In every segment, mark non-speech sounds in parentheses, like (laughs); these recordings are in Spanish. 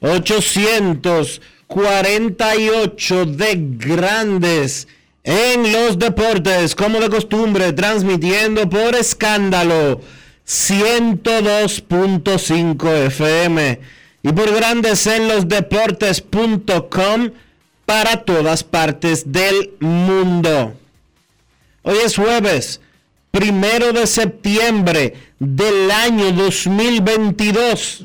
2848 de Grandes en los Deportes, como de costumbre, transmitiendo por escándalo 102.5 FM y por Grandes en los Deportes.com para todas partes del mundo. Hoy es jueves, primero de septiembre del año 2022.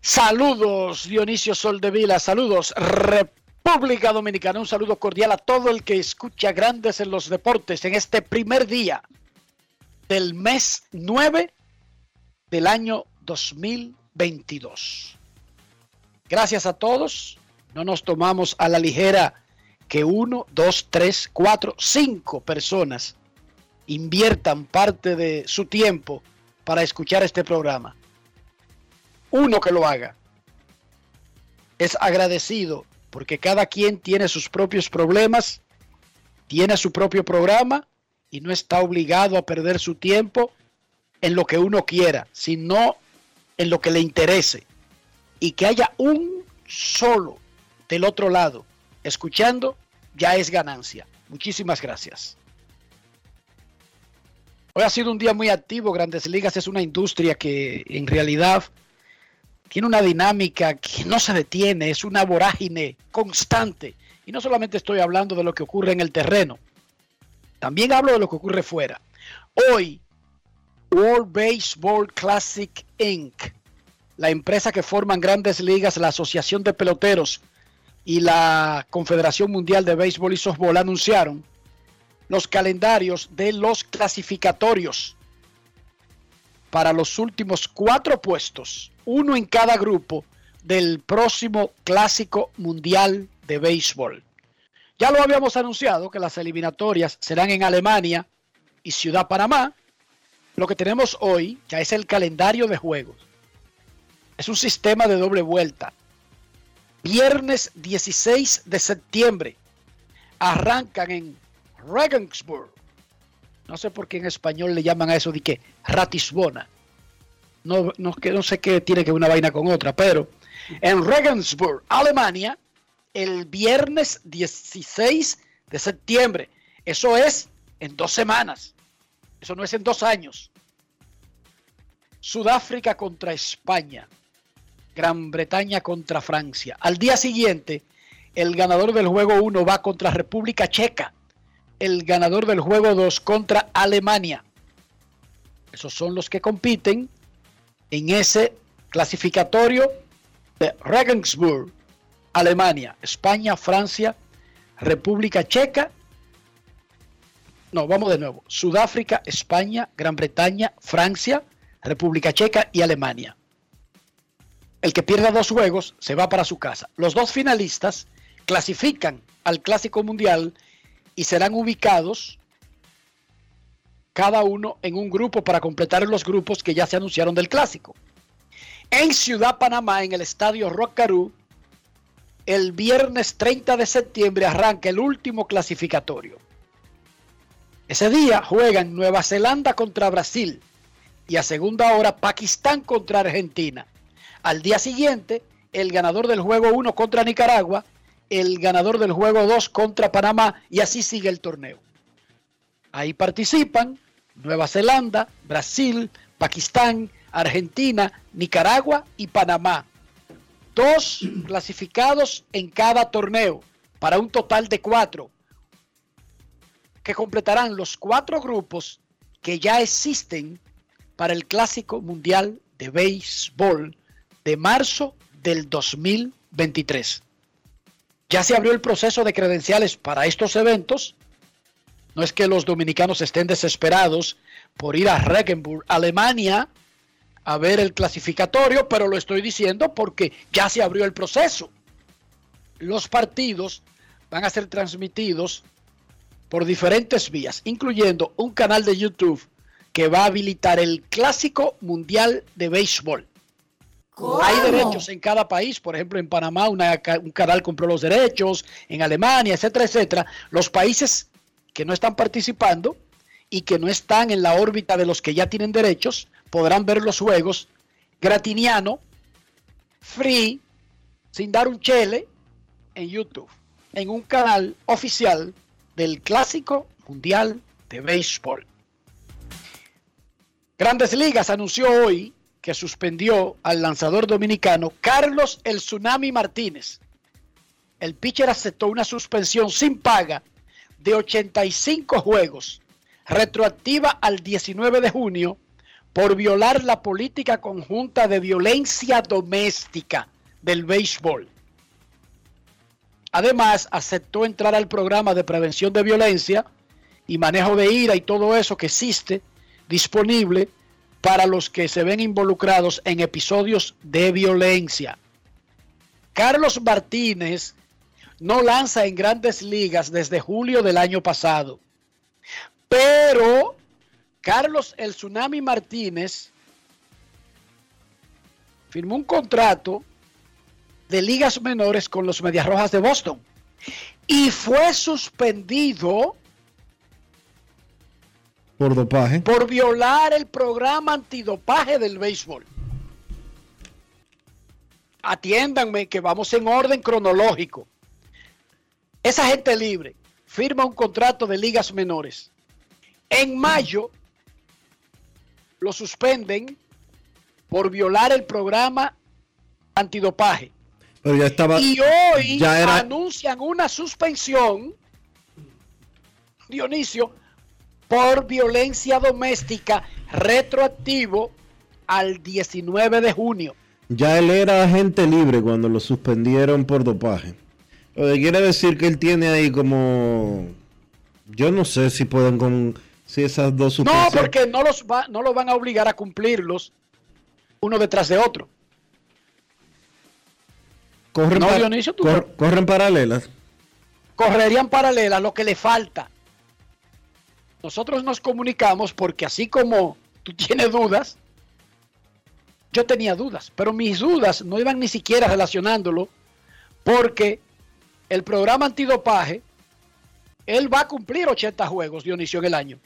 Saludos Dionisio Soldevila, saludos República Dominicana, un saludo cordial a todo el que escucha Grandes en los Deportes en este primer día del mes 9 del año 2022. Gracias a todos, no nos tomamos a la ligera que uno, dos, tres, cuatro, cinco personas inviertan parte de su tiempo para escuchar este programa. Uno que lo haga es agradecido porque cada quien tiene sus propios problemas, tiene su propio programa y no está obligado a perder su tiempo en lo que uno quiera, sino en lo que le interese. Y que haya un solo del otro lado escuchando, ya es ganancia. Muchísimas gracias. Hoy ha sido un día muy activo. Grandes Ligas es una industria que en realidad tiene una dinámica que no se detiene, es una vorágine constante. Y no solamente estoy hablando de lo que ocurre en el terreno, también hablo de lo que ocurre fuera. Hoy, World Baseball Classic Inc., la empresa que forman grandes ligas, la Asociación de Peloteros y la Confederación Mundial de Béisbol y Softball anunciaron los calendarios de los clasificatorios para los últimos cuatro puestos, uno en cada grupo del próximo Clásico Mundial de Béisbol. Ya lo habíamos anunciado que las eliminatorias serán en Alemania y Ciudad Panamá. Lo que tenemos hoy ya es el calendario de juegos. Es un sistema de doble vuelta. Viernes 16 de septiembre arrancan en Regensburg. No sé por qué en español le llaman a eso de que Ratisbona. No, no, no sé qué tiene que una vaina con otra, pero en Regensburg, Alemania, el viernes 16 de septiembre. Eso es en dos semanas. Eso no es en dos años. Sudáfrica contra España. Gran Bretaña contra Francia. Al día siguiente, el ganador del juego 1 va contra República Checa. El ganador del juego 2 contra Alemania. Esos son los que compiten en ese clasificatorio de Regensburg, Alemania, España, Francia, República Checa. No, vamos de nuevo. Sudáfrica, España, Gran Bretaña, Francia, República Checa y Alemania. El que pierda dos juegos se va para su casa. Los dos finalistas clasifican al Clásico Mundial y serán ubicados cada uno en un grupo para completar los grupos que ya se anunciaron del Clásico. En Ciudad Panamá, en el estadio Rockaroo, el viernes 30 de septiembre arranca el último clasificatorio. Ese día juegan Nueva Zelanda contra Brasil y a segunda hora Pakistán contra Argentina. Al día siguiente, el ganador del juego 1 contra Nicaragua, el ganador del juego 2 contra Panamá y así sigue el torneo. Ahí participan Nueva Zelanda, Brasil, Pakistán, Argentina, Nicaragua y Panamá. Dos clasificados en cada torneo para un total de cuatro que completarán los cuatro grupos que ya existen para el Clásico Mundial de Béisbol de marzo del 2023. Ya se abrió el proceso de credenciales para estos eventos. No es que los dominicanos estén desesperados por ir a Regensburg, Alemania, a ver el clasificatorio, pero lo estoy diciendo porque ya se abrió el proceso. Los partidos van a ser transmitidos por diferentes vías, incluyendo un canal de YouTube que va a habilitar el Clásico Mundial de Béisbol. Hay derechos en cada país, por ejemplo, en Panamá un canal compró los derechos, en Alemania, etcétera, etcétera. Los países que no están participando y que no están en la órbita de los que ya tienen derechos podrán ver los juegos gratiniano, free, sin dar un chele, en YouTube, en un canal oficial del Clásico Mundial de Béisbol. Grandes Ligas anunció hoy que suspendió al lanzador dominicano Carlos El Tsunami Martínez. El pitcher aceptó una suspensión sin paga de 85 juegos, retroactiva al 19 de junio, por violar la política conjunta de violencia doméstica del béisbol. Además, aceptó entrar al programa de prevención de violencia y manejo de ira y todo eso que existe disponible para los que se ven involucrados en episodios de violencia. Carlos Martínez no lanza en grandes ligas desde julio del año pasado, pero Carlos El Tsunami Martínez firmó un contrato de ligas menores con los Medias Rojas de Boston y fue suspendido por dopaje. Por violar el programa antidopaje del béisbol. Atiéndanme que vamos en orden cronológico. Esa gente libre firma un contrato de ligas menores. En mayo lo suspenden por violar el programa antidopaje. Pero ya estaba, y hoy anuncian una suspensión, Dionisio, por violencia doméstica retroactivo al 19 de junio. Ya él era agente libre cuando lo suspendieron por dopaje. Lo que quiere decir que él tiene ahí como... Yo no sé si pueden con... Si esas dos No, porque no los, va, no los van a obligar a cumplirlos uno detrás de otro. Corren, no, Dionisio, corren paralelas. Correrían paralelas, lo que le falta nosotros nos comunicamos porque así como tú tienes dudas, yo tenía dudas, pero mis dudas no iban ni siquiera relacionándolo porque el programa antidopaje, él va a cumplir 80 juegos, Dionisio, en el año.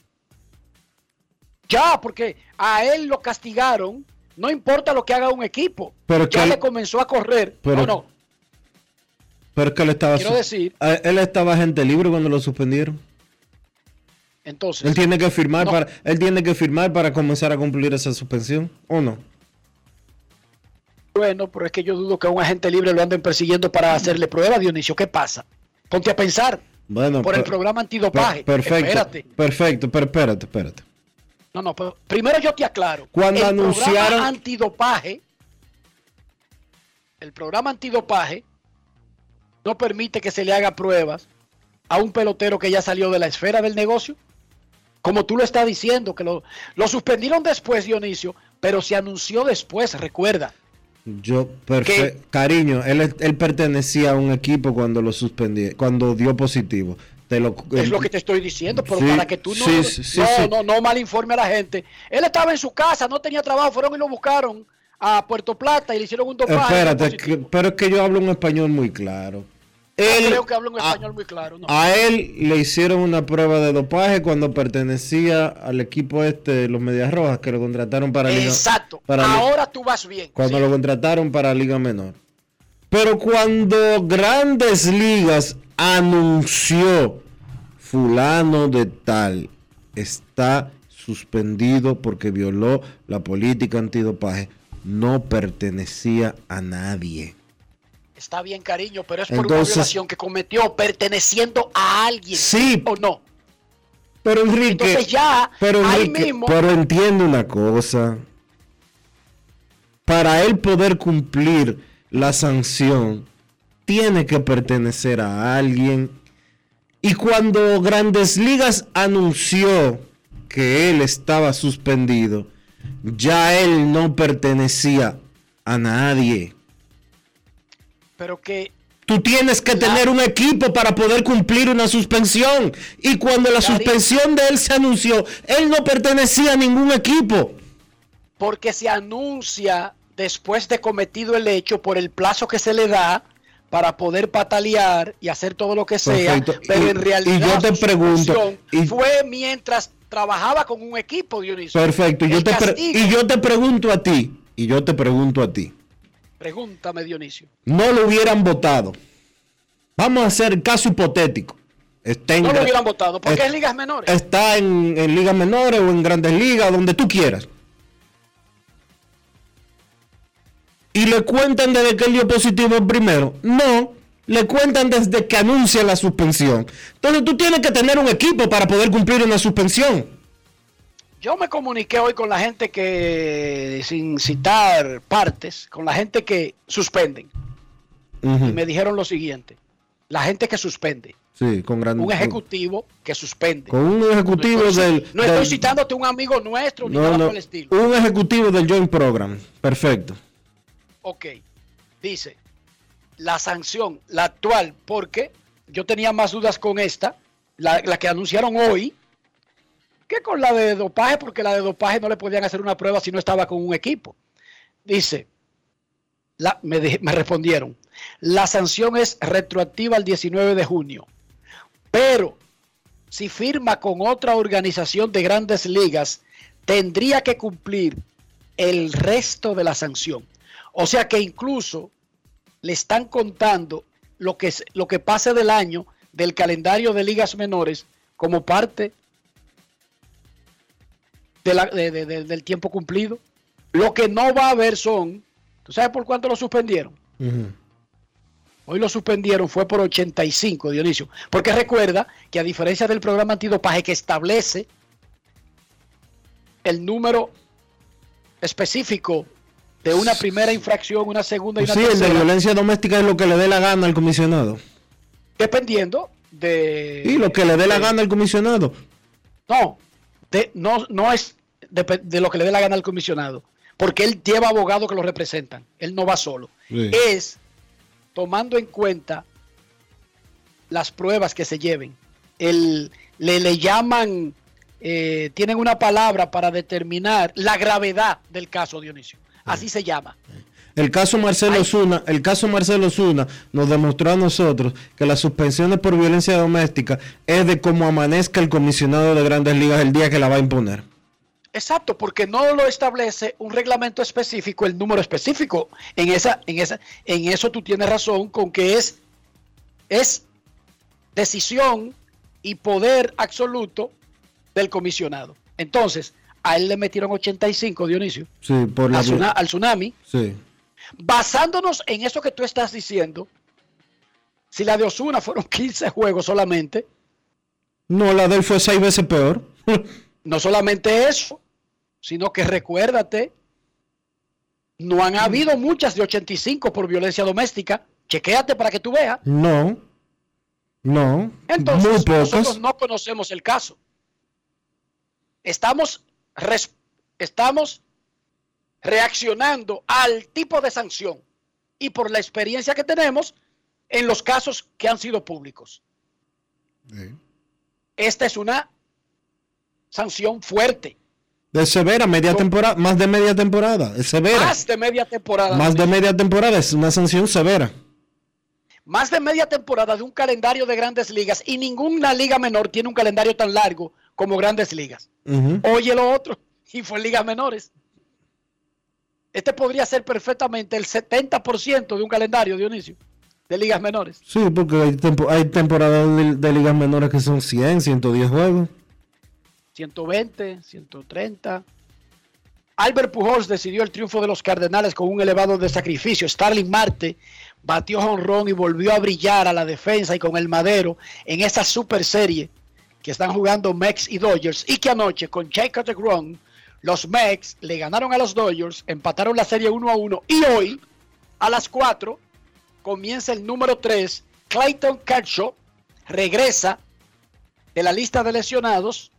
Ya, porque a él lo castigaron, no importa lo que haga un equipo, pero ya le comenzó a correr. Pero, no, Pero que él estaba, Quiero decir, él estaba gente libre cuando lo suspendieron. Entonces, él tiene que firmar para él tiene que firmar para comenzar a cumplir esa suspensión o no. Bueno, pero es que yo dudo que a un agente libre lo anden persiguiendo para hacerle prueba, Dionisio. ¿Qué pasa? Ponte a pensar. Bueno, por el programa antidopaje. perfecto. Espérate. Perfecto, pero espérate, espérate. No, no, pero primero yo te aclaro. Cuando el anunciaron- programa antidopaje, el programa antidopaje no permite que se le haga pruebas a un pelotero que ya salió de la esfera del negocio. Como tú lo estás diciendo, que lo, lo suspendieron después, Dionisio, pero se anunció después, recuerda. Yo, perfecto. Cariño, él, él pertenecía a un equipo cuando lo suspendí, cuando dio positivo. Te lo, Es lo que te estoy diciendo, pero Sí, para que tú no, sí, no, no, no mal informe a la gente. Él estaba en su casa, no tenía trabajo, fueron y lo buscaron a Puerto Plata y le hicieron un dopaje. Espérate, que- pero es que yo hablo un español muy claro. No Él- creo que hablo un a- español muy claro. No. A él le hicieron una prueba de dopaje cuando pertenecía al equipo este de los Medias Rojas que lo contrataron para Liga- Exacto. para Liga- Ahora tú vas bien. cuando Sí. lo contrataron para Liga Menor. Pero cuando Grandes Ligas anunció fulano de tal está suspendido porque violó la política antidopaje, no pertenecía a nadie. Está bien, cariño, pero es por una violación que cometió perteneciendo a alguien. Sí. ¿O no? Pero Enrique, Entonces ya, pero ahí Enrique, mismo- pero entiende una cosa. Para él poder cumplir la sanción, tiene que pertenecer a alguien. Y cuando Grandes Ligas anunció que él estaba suspendido, ya él no pertenecía a nadie. Pero que Tú tienes que tener un equipo para poder cumplir una suspensión. Y cuando la suspensión de él se anunció, él no pertenecía a ningún equipo. porque se anuncia después de cometido el hecho por el plazo que se le da para poder patalear y hacer todo lo que sea, Perfecto. pero Y- en realidad y yo te su pregunto, suspensión y- fue mientras trabajaba con un equipo, Dionisio. Perfecto. Yo, te y yo te pregunto a ti, y yo te pregunto a ti, Pregúntame, Dionisio. no lo hubieran votado. Vamos a hacer caso hipotético. Está en, No lo hubieran votado, porque es- es ligas menores. está en, en ligas menores o en grandes ligas, donde tú quieras. Y le cuentan desde que él dio positivo el primero. No, le cuentan desde que anuncia la suspensión. Entonces tú tienes que tener un equipo para poder cumplir una suspensión. Yo me comuniqué hoy con la gente que, sin citar partes, con la gente que suspenden. Y me dijeron lo siguiente. La gente que suspende. Sí, con gran- Un ejecutivo que suspende. Con un ejecutivo no estoy, del. no del- estoy citándote un amigo nuestro ni no, nada no, por el estilo. un ejecutivo del Joint Program. Perfecto. Ok. Dice, la sanción, la actual, porque yo tenía más dudas con esta, la, la que anunciaron hoy, que con la de dopaje, porque la de dopaje no le podían hacer una prueba si no estaba con un equipo. Dice, la, me, me respondieron, la sanción es retroactiva al 19 de junio, pero si firma con otra organización de grandes ligas, tendría que cumplir el resto de la sanción. O sea que incluso le están contando lo que, lo que pase del año del calendario de ligas menores como parte de la- de- de- de- del tiempo cumplido. Lo que no va a haber son, ¿tú sabes por cuánto lo suspendieron? Hoy lo suspendieron, fue por 85, Dionisio. Porque recuerda que a diferencia del programa antidopaje que establece el número específico de una primera infracción, una segunda y una Sí, el de tercera, violencia doméstica es lo que le dé la gana al comisionado. dependiendo de... Y lo que le dé la gana al comisionado. No, de- no, no es de, de lo que le dé la gana al comisionado, porque él lleva abogados que lo representan, él no va solo. Sí. Es tomando en cuenta las pruebas que se lleven. El, le, le llaman, eh, tienen una palabra para determinar la gravedad del caso, Dionisio. Así se llama. El caso Marcelo. Zuna, el caso Marcelo Zuna nos demostró a nosotros que las suspensiones por violencia doméstica es de cómo amanezca el comisionado de Grandes Ligas el día que la va a imponer. Exacto, porque no lo establece un reglamento específico, el número específico. En esa, en esa, en eso tú tienes razón con que es, es decisión y poder absoluto del comisionado. Entonces, a él le metieron 85, Dionisio, Sí, por la al tsunami. Sí. Basándonos en eso que tú estás diciendo, si la de Osuna fueron 15 juegos solamente, No, la de él fue seis veces peor. (laughs) no solamente eso, sino que recuérdate, no han habido muchas de 85 por violencia doméstica. Chequéate para que tú veas. No. No. Entonces, muy nosotros no conocemos el caso. Estamos, res- estamos reaccionando al tipo de sanción y por la experiencia que tenemos en los casos que han sido públicos. Sí. Esta es una sanción fuerte, De severa, media No. temporada, más de media temporada. Es severa. más de media temporada. Más de media temporada es una sanción severa. más de media temporada de un calendario de grandes ligas y ninguna liga menor tiene un calendario tan largo como grandes ligas. Oye lo otro, y fue en ligas menores. Este podría ser perfectamente el 70% de un calendario, Dionisio, de ligas menores. Sí, porque hay, tempo- hay temporadas de, de ligas menores que son 100, 110 juegos. 120, 130. Albert Pujols decidió el triunfo de los Cardenales con un elevado de sacrificio. Starling Marte batió honrón y volvió a brillar a la defensa y con el madero en esa super serie que están jugando Mex y Dodgers y que anoche con Jacob DeGrom los Mex le ganaron a los Dodgers, empataron la serie 1 a 1 y hoy a las 4 comienza el número 3. Clayton Kershaw regresa de la lista de lesionados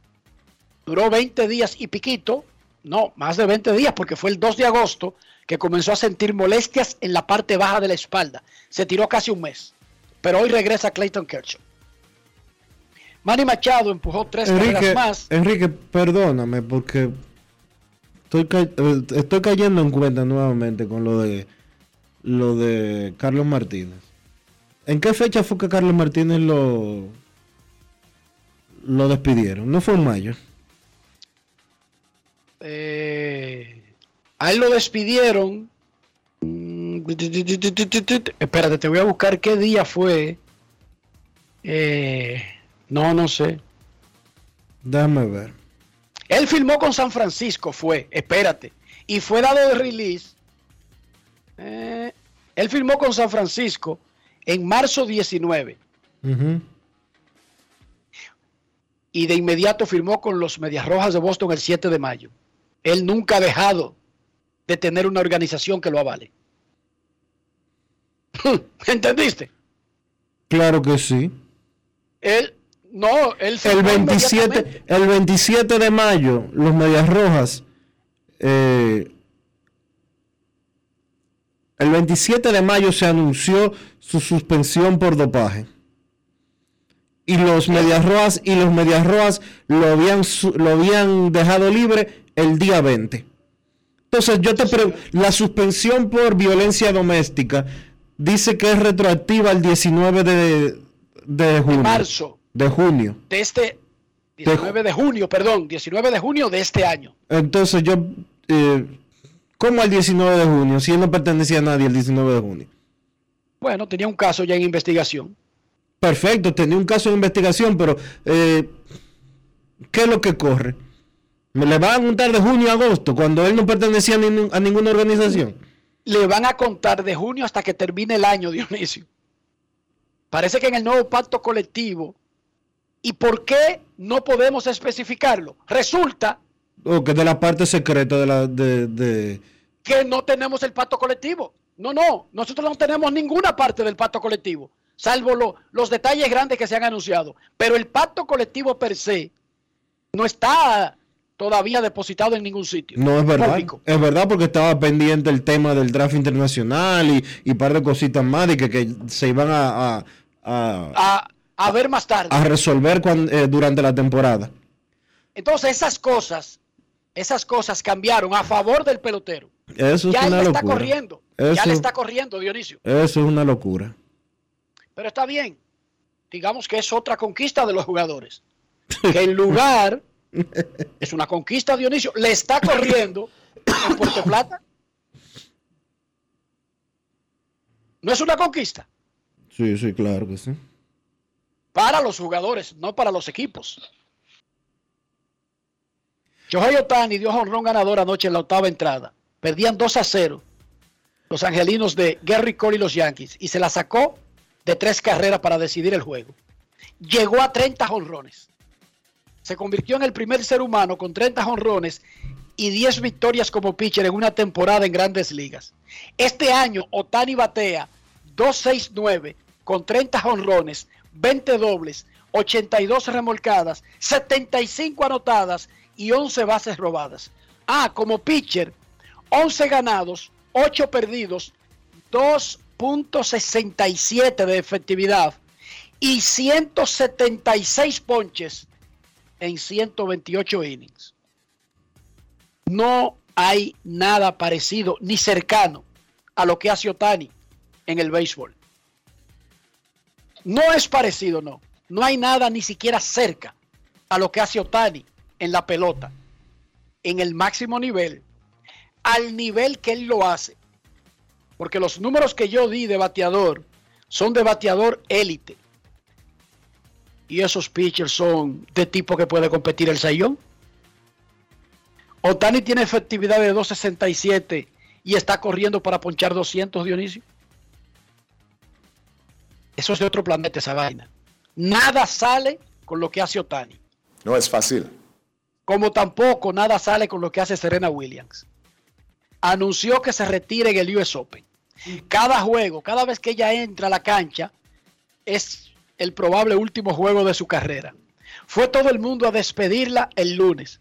duró 20 días y piquito, no, más de 20 días, porque fue el 2 de agosto que comenzó a sentir molestias en la parte baja de la espalda. Se tiró casi un mes, pero hoy regresa Clayton Kershaw. Manny Machado empujó tres Enrique, carreras más. Enrique, perdóname porque estoy, ca- eh, estoy cayendo en cuenta nuevamente con lo de lo de Carlos Martínez. ¿En qué fecha fue que Carlos Martínez lo lo despidieron? No fue en mayo. Eh, a él lo despidieron. Mm, Espérate, te voy a buscar qué día fue. Eh, no, no sé. Déjame ver. Él firmó con San Francisco, fue, espérate, y fue dado de release. Eh, él firmó con San Francisco en marzo 19 Ujú. y de inmediato firmó con los Medias Rojas de Boston el 7 de mayo. Él nunca ha dejado de tener una organización que lo avale. (laughs) ¿Entendiste? Claro que sí. Él, no, él El firmó 27, inmediatamente. el 27 de mayo, los Medias Rojas, eh, el 27 de mayo se anunció su suspensión por dopaje. Y los Medias Rojas y los Medias Rojas lo habían, lo habían dejado libre el día 20. Entonces yo te pregunto, la suspensión por violencia doméstica dice que es retroactiva al 19 de, de junio. marzo. De junio. de este 19 de junio, perdón, 19 de junio de este año. Entonces yo, eh, ¿cómo al 19 de junio? Si él no pertenecía a nadie el 19 de junio. Bueno, tenía un caso ya en investigación. Perfecto, tenía un caso de investigación, pero eh, ¿qué es lo que corre? ¿Me le van a contar de junio a agosto cuando él no pertenecía a, a ninguna organización? Le van a contar de junio hasta que termine el año, Dionisio. Parece que en el nuevo pacto colectivo. ¿Y por qué no podemos especificarlo? Resulta O que de la parte secreta de la... De, de- que no tenemos el pacto colectivo. No, no, nosotros no tenemos ninguna parte del pacto colectivo, salvo lo- los detalles grandes que se han anunciado. Pero el pacto colectivo per se no está todavía depositado en ningún sitio. No es verdad. público. Es verdad porque estaba pendiente el tema del draft internacional y, y par de cositas más y que, que se iban a, a- a- A, a ver más tarde. a resolver cuan- eh, durante la temporada. Entonces esas cosas, esas cosas cambiaron a favor del pelotero. Eso es Ya él una le está locura. corriendo. Ya le está corriendo, Dionisio. Eso es una locura. Pero está bien. Digamos que es otra conquista de los jugadores. Que en lugar, (laughs) es una conquista, Dionisio, le está corriendo en Puerto Plata. No es una conquista Sí, sí, claro que sí. Para los jugadores, no para los equipos. Shohei Otani dio honrón ganador anoche en la octava entrada. Perdían 2 a 0 los angelinos de Gary Cole y los Yankees y se la sacó de tres carreras para decidir el juego. Llegó a 30 honrones. Se convirtió en el primer ser humano con 30 honrones y 10 victorias como pitcher en una temporada en grandes ligas. Este año Otani batea 269 con 30 jonrones, 20 dobles, 82 remolcadas, 75 anotadas y 11 bases robadas. Ah, como pitcher, 11 ganados, 8 perdidos, 2.67 de efectividad y 176 ponches en 128 innings. No hay nada parecido ni cercano a lo que hace Otani en el béisbol. No es parecido, no. No hay nada ni siquiera cerca a lo que hace Otani en la pelota, en el máximo nivel, al nivel que él lo hace. Porque los números que yo di de bateador son de bateador élite. Y esos pitchers son de tipo que puede competir el Sayón. Otani tiene efectividad de 2.67 y está corriendo para ponchar 200, Dionisio. Eso es de otro planeta esa vaina. Nada sale con lo que hace Otani. No es fácil. Como tampoco nada sale con lo que hace Serena Williams. Anunció que se retira en el US Open. Cada juego, cada vez que ella entra a la cancha, es el probable último juego de su carrera. Fue todo el mundo a despedirla el lunes.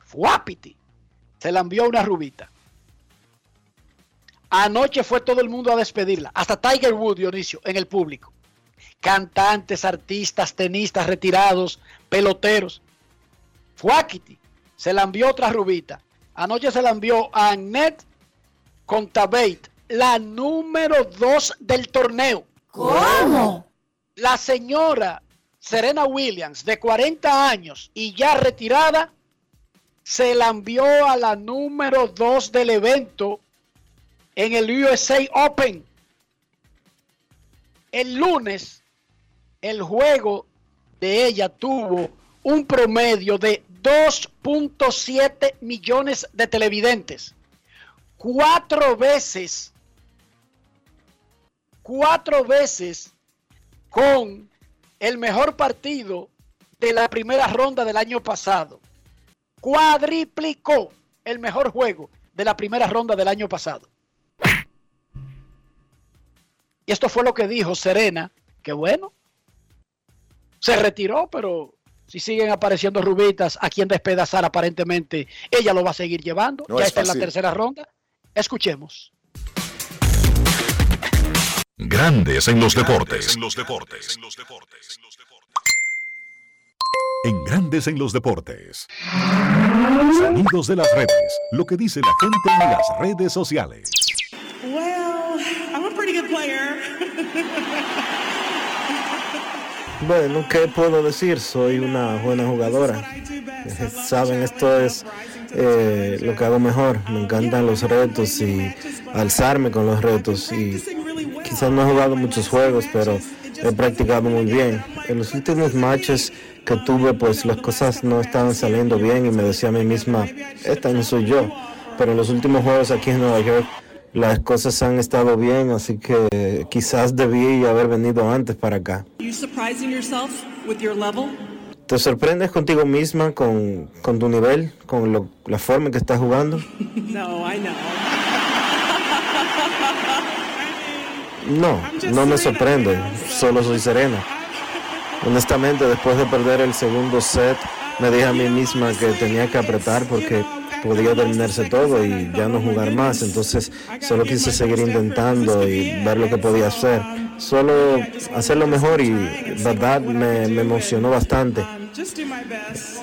Fuapiti. Se la envió una rubita. Anoche fue todo el mundo a despedirla. Hasta Tiger Woods, Dionisio, en el público. Cantantes, artistas, tenistas retirados, peloteros. Fuakiti. Se la envió otra rubita. Anoche se la envió a Annette Contabate, la número dos del torneo. ¿Cómo? La señora Serena Williams, de 40 años y ya retirada, se la envió a la número 2 del evento en el USA Open. El lunes, el juego de ella tuvo un promedio de 2.7 millones de televidentes. Cuatro veces, cuatro veces con el mejor partido de la primera ronda del año pasado. Cuadriplicó el mejor juego de la primera ronda del año pasado. Y esto fue lo que dijo Serena, que bueno, se retiró, pero si siguen apareciendo rubitas a quien despedazar aparentemente, ella lo va a seguir llevando. No ya es está en la tercera ronda. Escuchemos. Grandes en los deportes. En los deportes. En Grandes en los deportes. Sonidos de las redes. Lo que dice la gente en las redes sociales. Bueno, ¿qué puedo decir? Soy una buena jugadora. Saben, esto es eh, lo que hago mejor. Me encantan los retos y alzarme con los retos. Y quizás no he jugado muchos juegos, pero he practicado muy bien. En los últimos matches que tuve, pues las cosas no estaban saliendo bien y me decía a mí misma, esta no soy yo. Pero en los últimos juegos aquí en Nueva York, las cosas han estado bien, así que quizás debí haber venido antes para acá. ¿Te sorprendes contigo misma, con, con tu nivel, con lo- la forma en que estás jugando? (laughs) No, I know. (laughs) No, no me sorprende, solo soy serena. Honestamente, después de perder el segundo set, me dije a mí misma que tenía que apretar porque podía terminarse todo y ya no jugar más. Entonces, solo quise seguir intentando y ver lo que podía hacer. Solo hacerlo mejor y, verdad, me, me emocionó bastante.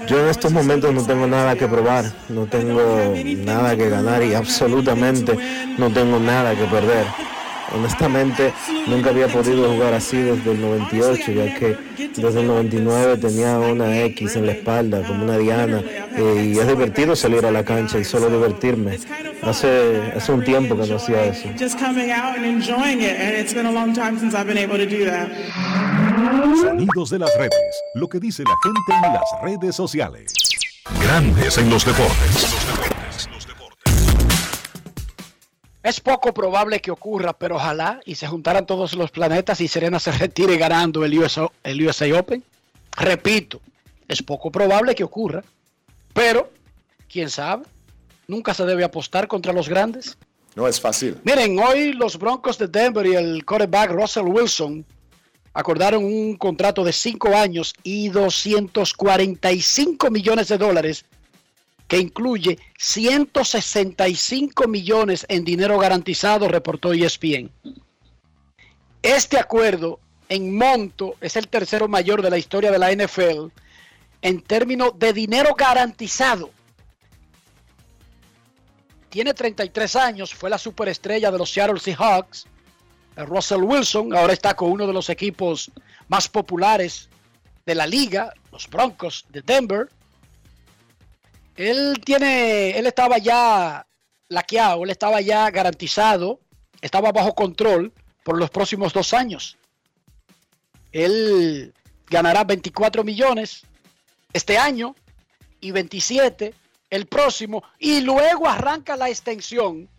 Yo en estos momentos no tengo nada que probar, no tengo nada que ganar y absolutamente no tengo nada que perder. Honestamente, nunca había podido jugar así desde el 98, ya que desde el 99 tenía una X en la espalda, como una diana, eh, y es divertido salir a la cancha y solo divertirme. Hace, hace un tiempo que no hacía eso. Just coming out and enjoying it, and it's been a long time since I've been able to do that. Sonidos de las redes. Lo que dice la gente en las redes sociales. Grandes en los deportes. Es poco probable que ocurra, pero ojalá y se juntaran todos los planetas y Serena se retire ganando el USA, el USA Open. Repito, es poco probable que ocurra, pero quién sabe. Nunca se debe apostar contra los grandes. No es fácil. Miren, hoy los Broncos de Denver y el quarterback Russell Wilson acordaron un contrato de 5 años y 245 millones de dólares que incluye 165 millones en dinero garantizado, reportó ESPN. Este acuerdo en monto es el tercero mayor de la historia de la NFL en términos de dinero garantizado. Tiene 33 años, fue la superestrella de los Seattle Seahawks. Russell Wilson ahora está con uno de los equipos más populares de la liga, los Broncos de Denver. Él tiene, él estaba ya laqueado, él estaba ya garantizado, estaba bajo control por los próximos dos años. Él ganará 24 millones este año y 27 el próximo y luego arranca la extensión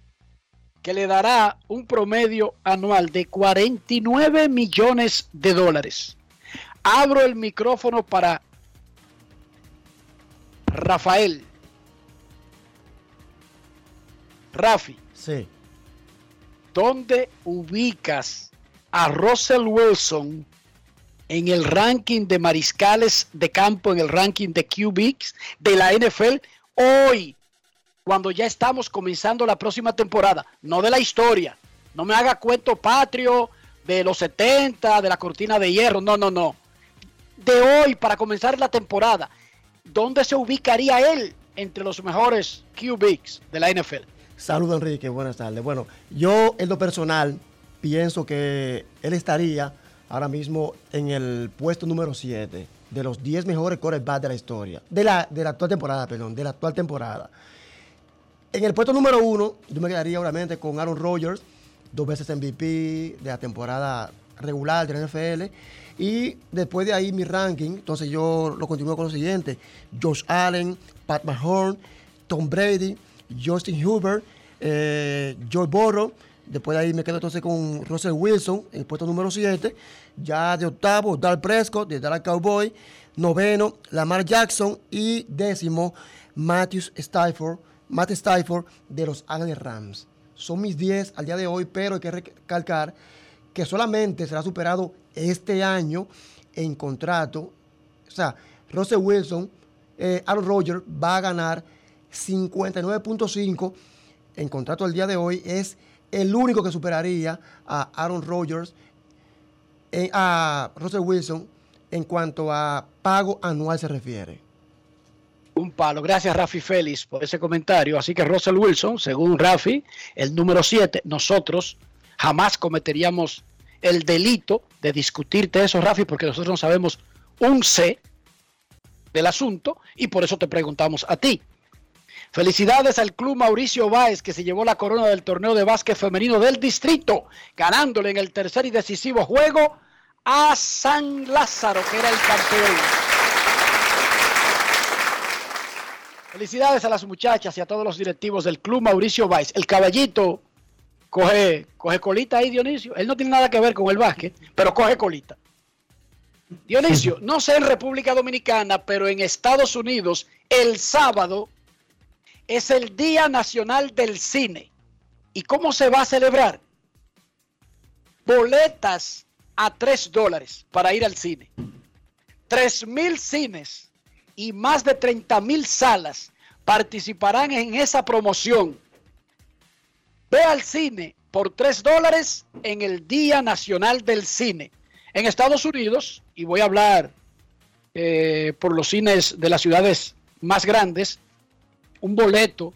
que le dará un promedio anual de 49 millones de dólares. Abro el micrófono para Rafael. Rafi. Sí. ¿Dónde ubicas a Russell Wilson en el ranking de mariscales de campo, en el ranking de QBs de la NFL hoy, cuando ya estamos comenzando la próxima temporada? No de la historia. No me haga cuento patrio de los 70, de la cortina de hierro. No, no, no. De hoy, para comenzar la temporada, ¿dónde se ubicaría él entre los mejores QBs de la NFL? Saludos Enrique, buenas tardes. Bueno, yo en lo personal pienso que él estaría ahora mismo en el puesto número 7 de los 10 mejores quarterbacks de la historia, de la, de la actual temporada, perdón, de la actual temporada. En el puesto número 1, yo me quedaría obviamente con Aaron Rodgers, dos veces MVP de la temporada regular de la NFL. Y después de ahí mi ranking, entonces yo lo continúo con lo siguiente. Josh Allen, Pat Mahomes, Tom Brady, Justin Hubert, eh, Joe Burrow. Después de ahí me quedo entonces con Russell Wilson, en el puesto número 7. Ya de octavo, Dal Prescott, de Dallas Cowboy. Noveno, Lamar Jackson. Y décimo, Matthew Stafford, Matt Stafford, de los Ángeles Rams. Son mis 10 al día de hoy, pero hay que recalcar que solamente será superado este año en contrato. O sea, Russell Wilson, eh, Aaron Rodgers va a ganar 59.5 en contrato al día de hoy. Es el único que superaría a Aaron Rodgers, eh, a Russell Wilson, en cuanto a pago anual se refiere. Un palo. Gracias, Rafi Félix, por ese comentario. Así que Russell Wilson, según Rafi, el número 7, nosotros jamás cometeríamos el delito de discutirte eso, Rafi, porque nosotros no sabemos un C del asunto y por eso te preguntamos a ti. Felicidades al club Mauricio Báez que se llevó la corona del torneo de básquet femenino del distrito, ganándole en el tercer y decisivo juego a San Lázaro, que era el campeón. Felicidades a las muchachas y a todos los directivos del club Mauricio Báez. El caballito coge, coge colita ahí, Dionisio. Él no tiene nada que ver con el básquet, pero coge colita. Dionisio, (laughs) no sé en República Dominicana, pero en Estados Unidos, el sábado es el Día Nacional del Cine. ¿Y cómo se va a celebrar? Boletas a 3 dólares para ir al cine. 3 mil cines y más de 30 mil salas participarán en esa promoción. Ve al cine por 3 dólares en el Día Nacional del Cine. En Estados Unidos, y voy a hablar eh, por los cines de las ciudades más grandes, un boleto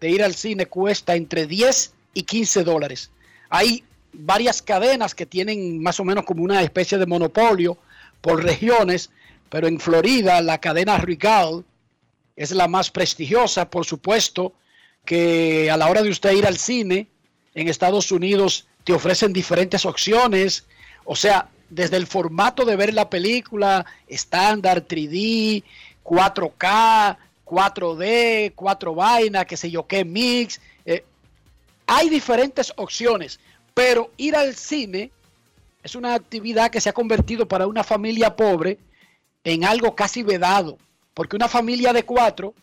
de ir al cine cuesta entre 10 y 15 dólares. Hay varias cadenas que tienen más o menos como una especie de monopolio por regiones, pero en Florida la cadena Regal es la más prestigiosa, por supuesto, que a la hora de usted ir al cine en Estados Unidos te ofrecen diferentes opciones, o sea, desde el formato de ver la película estándar, 3D, 4K, 4D, 4 vainas, qué sé yo qué, mix. Eh, hay diferentes opciones, pero ir al cine es una actividad que se ha convertido para una familia pobre en algo casi vedado, porque una familia de cuatro,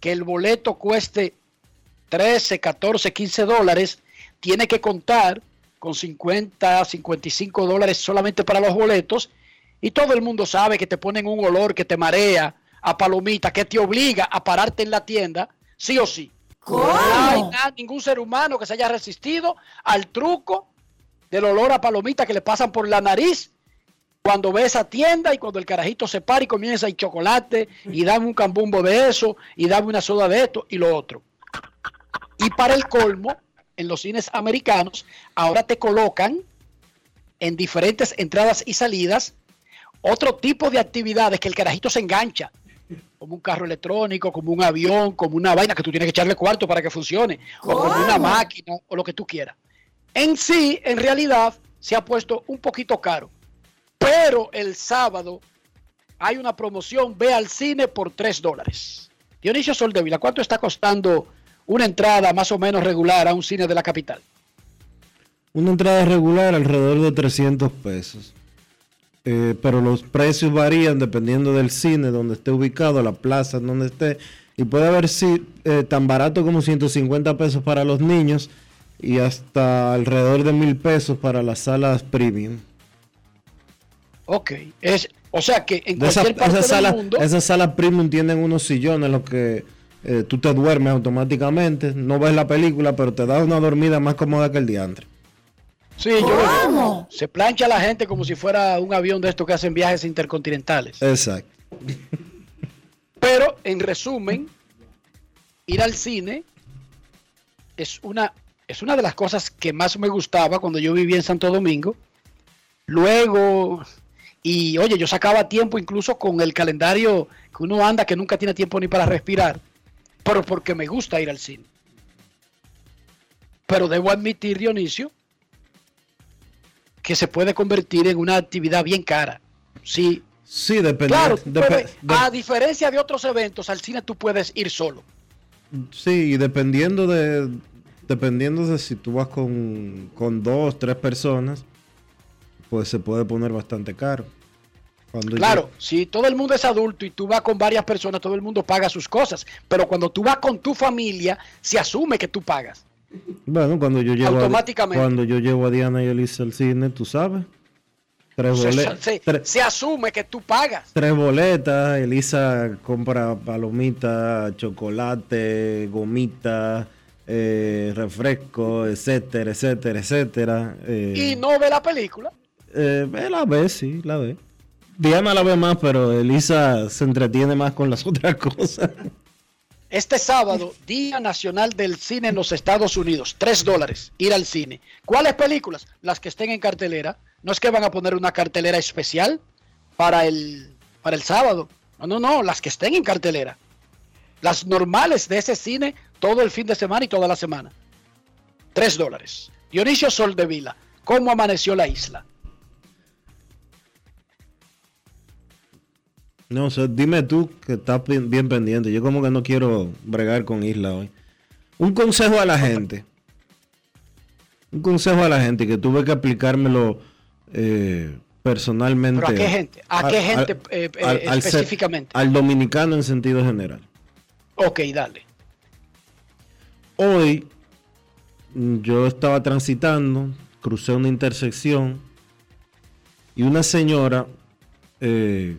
que el boleto cueste 13, 14, 15 dólares, tiene que contar con 50, 55 dólares solamente para los boletos. Y todo el mundo sabe que te ponen un olor que te marea a palomita, que te obliga a pararte en la tienda, sí o sí. No hay ningún ser humano que se haya resistido al truco del olor a palomita que le pasan por la nariz cuando ve esa tienda y cuando el carajito se para y comienza y chocolate y dame un cambumbo de eso y dame una soda de esto y lo otro. Y para el colmo, en los cines americanos, ahora te colocan en diferentes entradas y salidas otro tipo de actividades que el carajito se engancha, como un carro electrónico, como un avión, como una vaina que tú tienes que echarle cuarto para que funcione, o como una máquina, o lo que tú quieras. En sí, en realidad, se ha puesto un poquito caro, pero el sábado hay una promoción, ve al cine por 3 dólares. Dionisio Soldevila, ¿cuánto está costando una entrada más o menos regular a un cine de la capital? Una entrada regular alrededor de 300 pesos. Eh, pero los precios varían dependiendo del cine, donde esté ubicado, la plaza, donde esté. Y puede haber si, eh, tan barato como 150 pesos para los niños y hasta alrededor de mil pesos para las salas premium. Ok, es, o sea que en De esa, cualquier parte esa del sala, mundo, esas salas premium tienen unos sillones los que eh, tú te duermes automáticamente. No ves la película, pero te da una dormida más cómoda que el diantre. sí, yo se plancha la gente como si fuera un avión de estos que hacen viajes intercontinentales. Exacto. Pero en resumen, ir al cine es una, es una de las cosas que más me gustaba cuando yo vivía en Santo Domingo. Luego, y oye, yo sacaba tiempo incluso con el calendario que uno anda que nunca tiene tiempo ni para respirar, pero porque me gusta ir al cine. Pero debo admitir, Dionisio, que se puede convertir en una actividad bien cara. Sí, Sí, depende. Claro, de- a diferencia de otros eventos, al cine tú puedes ir solo. Sí, y dependiendo de dependiendo de si tú vas con, con dos, tres personas, pues se puede poner bastante caro. Cuando Claro, si todo el mundo es adulto y tú vas con varias personas, todo el mundo paga sus cosas. Pero cuando tú vas con tu familia, se asume que tú pagas. bueno, cuando yo llevo Automáticamente. A, cuando yo llevo a Diana y Elisa al cine, tú sabes, tres, Se, bole- se- asume que tú pagas. tres boletas, Elisa compra palomitas, chocolate, gomita, eh, refresco, etcétera, etcétera, etcétera. eh, Y no ve la película. Eh, la ve, sí, la ve. Diana la ve más, pero Elisa se entretiene más con las (laughs) otras cosas. Este sábado, Día Nacional del Cine en los Estados Unidos. Tres dólares ir al cine. ¿Cuáles películas? Las que estén en cartelera. No es que van a poner una cartelera especial para el, para el sábado. No, no, no. Las que estén en cartelera. Las normales de ese cine todo el fin de semana y toda la semana. Tres dólares. Dionisio Soldevila. ¿Cómo amaneció la isla? No sé, dime tú que estás bien, pendiente. Yo como que no quiero bregar con Isla hoy. Un consejo a la gente. Un consejo a la gente que tuve que aplicármelo eh, personalmente. ¿Pero a qué gente? ¿A qué gente, eh, eh, específicamente? al dominicano en sentido general. Ok, dale. Hoy yo estaba transitando, crucé una intersección y una señora eh,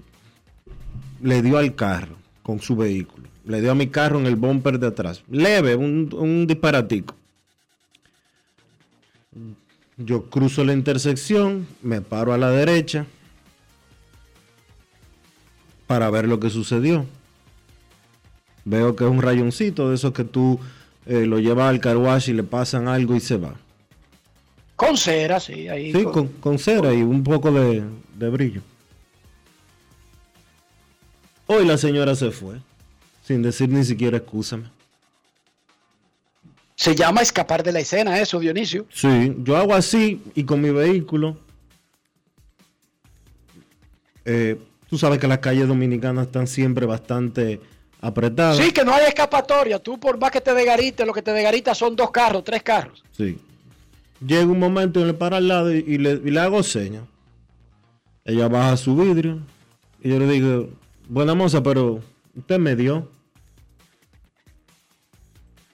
le dio al carro con su vehículo. Le dio a mi carro en el bumper de atrás. Leve, un, un disparatico. Yo cruzo la intersección, me paro a la derecha para ver lo que sucedió. Veo que es un rayoncito de esos que tú eh, lo llevas al carwash y le pasan algo y se va. Con cera, sí. Ahí Sí, con- con, con cera y un poco de, de brillo. Hoy la señora se fue, sin decir ni siquiera excúsame. Se llama escapar de la escena eso, Dionisio. Sí, yo hago así y con mi vehículo. eh, tú sabes que las calles dominicanas están siempre bastante apretadas. Sí, que no hay escapatoria. Tú por más que te degarite, lo que te degarita son dos carros, tres carros. Sí. Llega un momento y le para al lado y, y le, y le hago señas. Ella baja su vidrio y yo le digo, buena moza, pero usted me dio.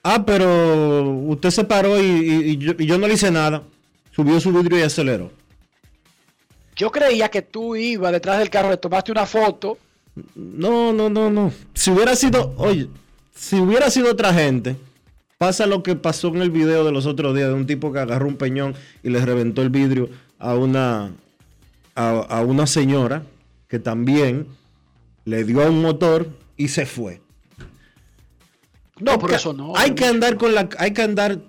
Ah, pero usted se paró y, y- y yo, y yo no le hice nada. Subió su vidrio y aceleró. Yo creía que tú ibas detrás del carro, le tomaste una foto. No, no, no, no. Si hubiera sido, oye, si hubiera sido otra gente, pasa lo que pasó en el video de los otros días de un tipo que agarró un peñón y le reventó el vidrio a una a, a una señora que también le dio a un motor y se fue. No, por eso no. Hay que andar con la, hay que andar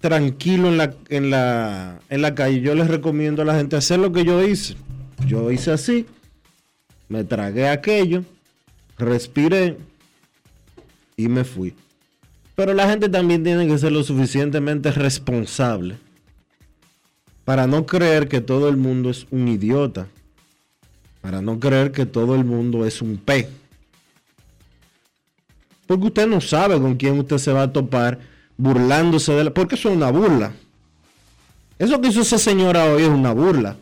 tranquilo en la, en la, en la calle. Yo les recomiendo a la gente hacer lo que yo hice. Yo hice así, me tragué aquello, respiré y me fui. Pero la gente también tiene que ser lo suficientemente responsable para no creer que todo el mundo es un idiota. Para no creer que todo el mundo es un P. Porque usted no sabe con quién usted se va a topar burlándose de la... Porque eso es una burla. Eso que hizo esa señora hoy es una burla.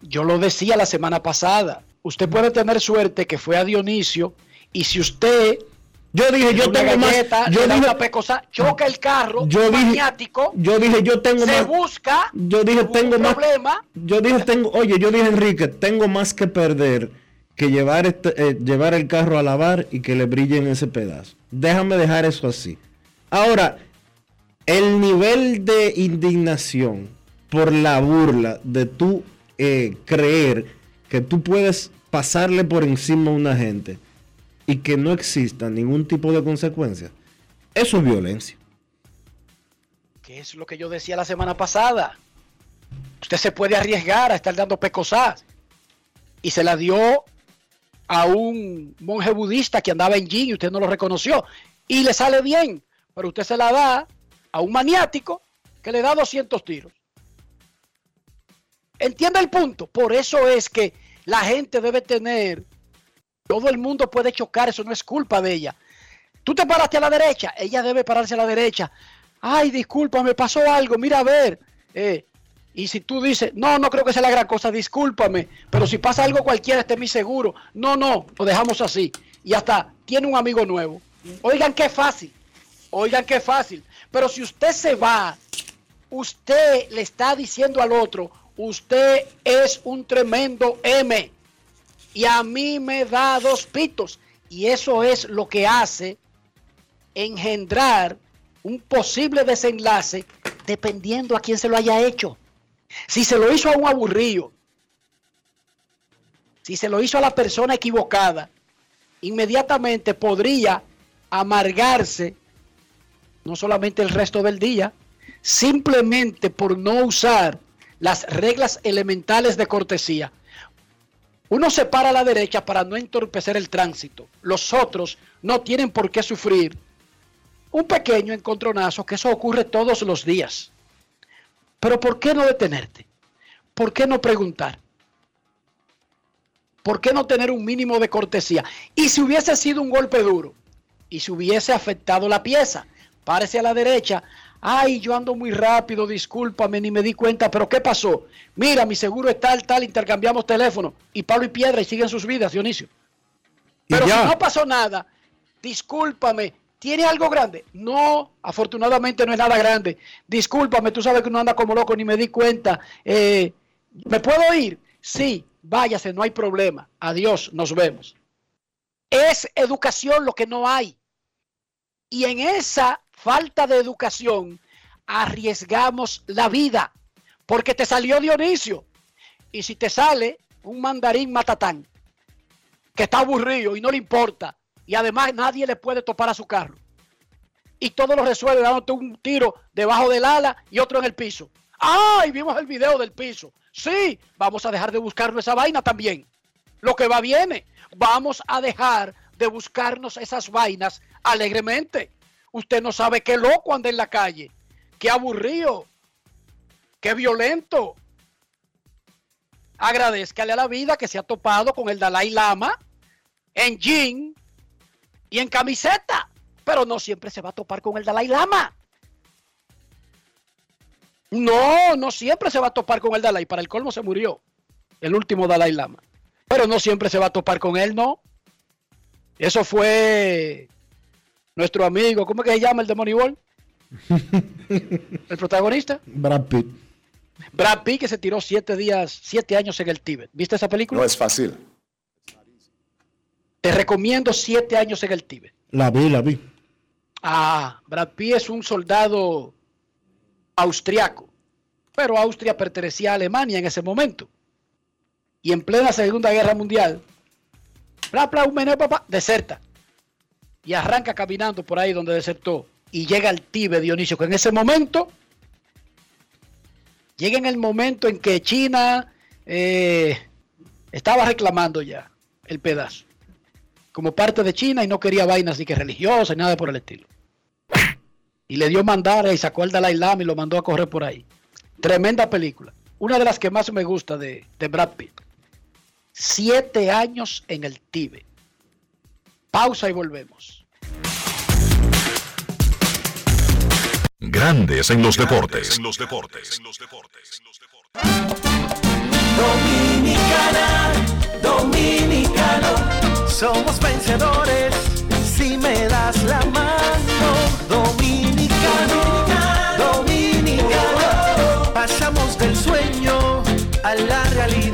Yo lo decía la semana pasada. Usted puede tener suerte que fue a Dionisio y si usted Yo dije, yo tengo galleta, más... Yo dije, una pecosa, choca el carro, yo dije, maniático, yo dije, yo tengo se más... busca, Yo dije, tengo más... problema, Yo dije, tengo... Oye, yo dije, Enrique, tengo más que perder que llevar, este, eh, llevar el carro a lavar y que le brille en ese pedazo. Déjame dejar eso así. Ahora, el nivel de indignación por la burla de tú eh, creer que tú puedes pasarle por encima a una gente y que no exista ningún tipo de consecuencia, eso es violencia. que es lo que yo decía la semana pasada. Usted se puede arriesgar a estar dando pecosas. Y se la dio a un monje budista que andaba en jean y usted no lo reconoció. Y le sale bien, pero usted se la da a un maniático que le da 200 tiros. ¿Entiende el punto? Por eso es que la gente debe tener, todo el mundo puede chocar, eso no es culpa de ella. Tú te paraste a la derecha, ella debe pararse a la derecha. Ay, disculpa, me pasó algo, mira a ver. Eh, y si tú dices, no, no creo que sea la gran cosa, discúlpame, pero si pasa algo cualquiera, esté mi seguro. No, no, lo dejamos así. Y hasta tiene un amigo nuevo. Oigan qué fácil, oigan qué fácil. Pero si usted se va, usted le está diciendo al otro, usted es un tremendo M. Y a mí me da dos pitos. Y eso es lo que hace engendrar un posible desenlace dependiendo a quién se lo haya hecho. Si se lo hizo a un aburrido, si se lo hizo a la persona equivocada, inmediatamente podría amargarse no solamente el resto del día, simplemente por no usar las reglas elementales de cortesía. Uno se para a la derecha para no entorpecer el tránsito. Los otros no tienen por qué sufrir un pequeño encontronazo, que eso ocurre todos los días. Pero ¿por qué no detenerte? ¿Por qué no preguntar? ¿Por qué no tener un mínimo de cortesía? Y si hubiese sido un golpe duro y si hubiese afectado la pieza, párese a la derecha. Ay, yo ando muy rápido, discúlpame, ni me di cuenta, pero ¿qué pasó? Mira, mi seguro es tal, tal, intercambiamos teléfono y palo y piedra y siguen sus vidas, Dionisio. Pero si no pasó nada, discúlpame, ¿tiene algo grande? No, afortunadamente no es nada grande. Discúlpame, tú sabes que uno anda como loco, ni me di cuenta. Eh, ¿Me puedo ir? Sí, váyase, no hay problema. Adiós, nos vemos. Es educación lo que no hay. Y en esa falta de educación arriesgamos la vida. Porque te salió Dionisio. Y si te sale un mandarín matatán, que está aburrido y no le importa, y además nadie le puede topar a su carro. Y todo lo resuelve dándote un tiro debajo del ala y otro en el piso. ¡Ay! Vimos el video del piso. Sí, vamos a dejar de buscarnos esa vaina también. Lo que va viene. Vamos a dejar de buscarnos esas vainas alegremente. Usted no sabe qué loco anda en la calle, qué aburrido, qué violento. Agradezcale a la vida que se ha topado con el Dalai Lama en jean y en camiseta, pero no siempre se va a topar con el Dalai Lama. No, no siempre se va a topar con el Dalai. Para el colmo se murió el último Dalai Lama. Pero no siempre se va a topar con él, no. Eso fue Nuestro amigo, ¿cómo es que se llama el de Moneyball? (laughs) el protagonista. Brad Pitt. Brad Pitt que se tiró siete días, siete años en el Tíbet. ¿Viste esa película? No es fácil. Te recomiendo siete años en el Tíbet. La vi, la vi. Ah, Brad Pitt es un soldado austriaco, pero Austria pertenecía a Alemania en ese momento. Y en plena Segunda Guerra Mundial, bla, bla, un meneo, papá, deserta. Y arranca caminando por ahí donde desertó. Y llega al Tíbet, Dionisio, que en ese momento, llega en el momento en que China eh, estaba reclamando ya el pedazo. Como parte de China y no quería vainas ni que religiosas, ni nada por el estilo. Y le dio mandar y sacó al Dalai Lama y lo mandó a correr por ahí. Tremenda película. Una de las que más me gusta de, de Brad Pitt. Siete años en el Tíbet. Pausa y volvemos. Grandes en los deportes. Dominicana, dominicano, somos vencedores si me das la mano. Dominicano, dominicano, pasamos del sueño a la realidad.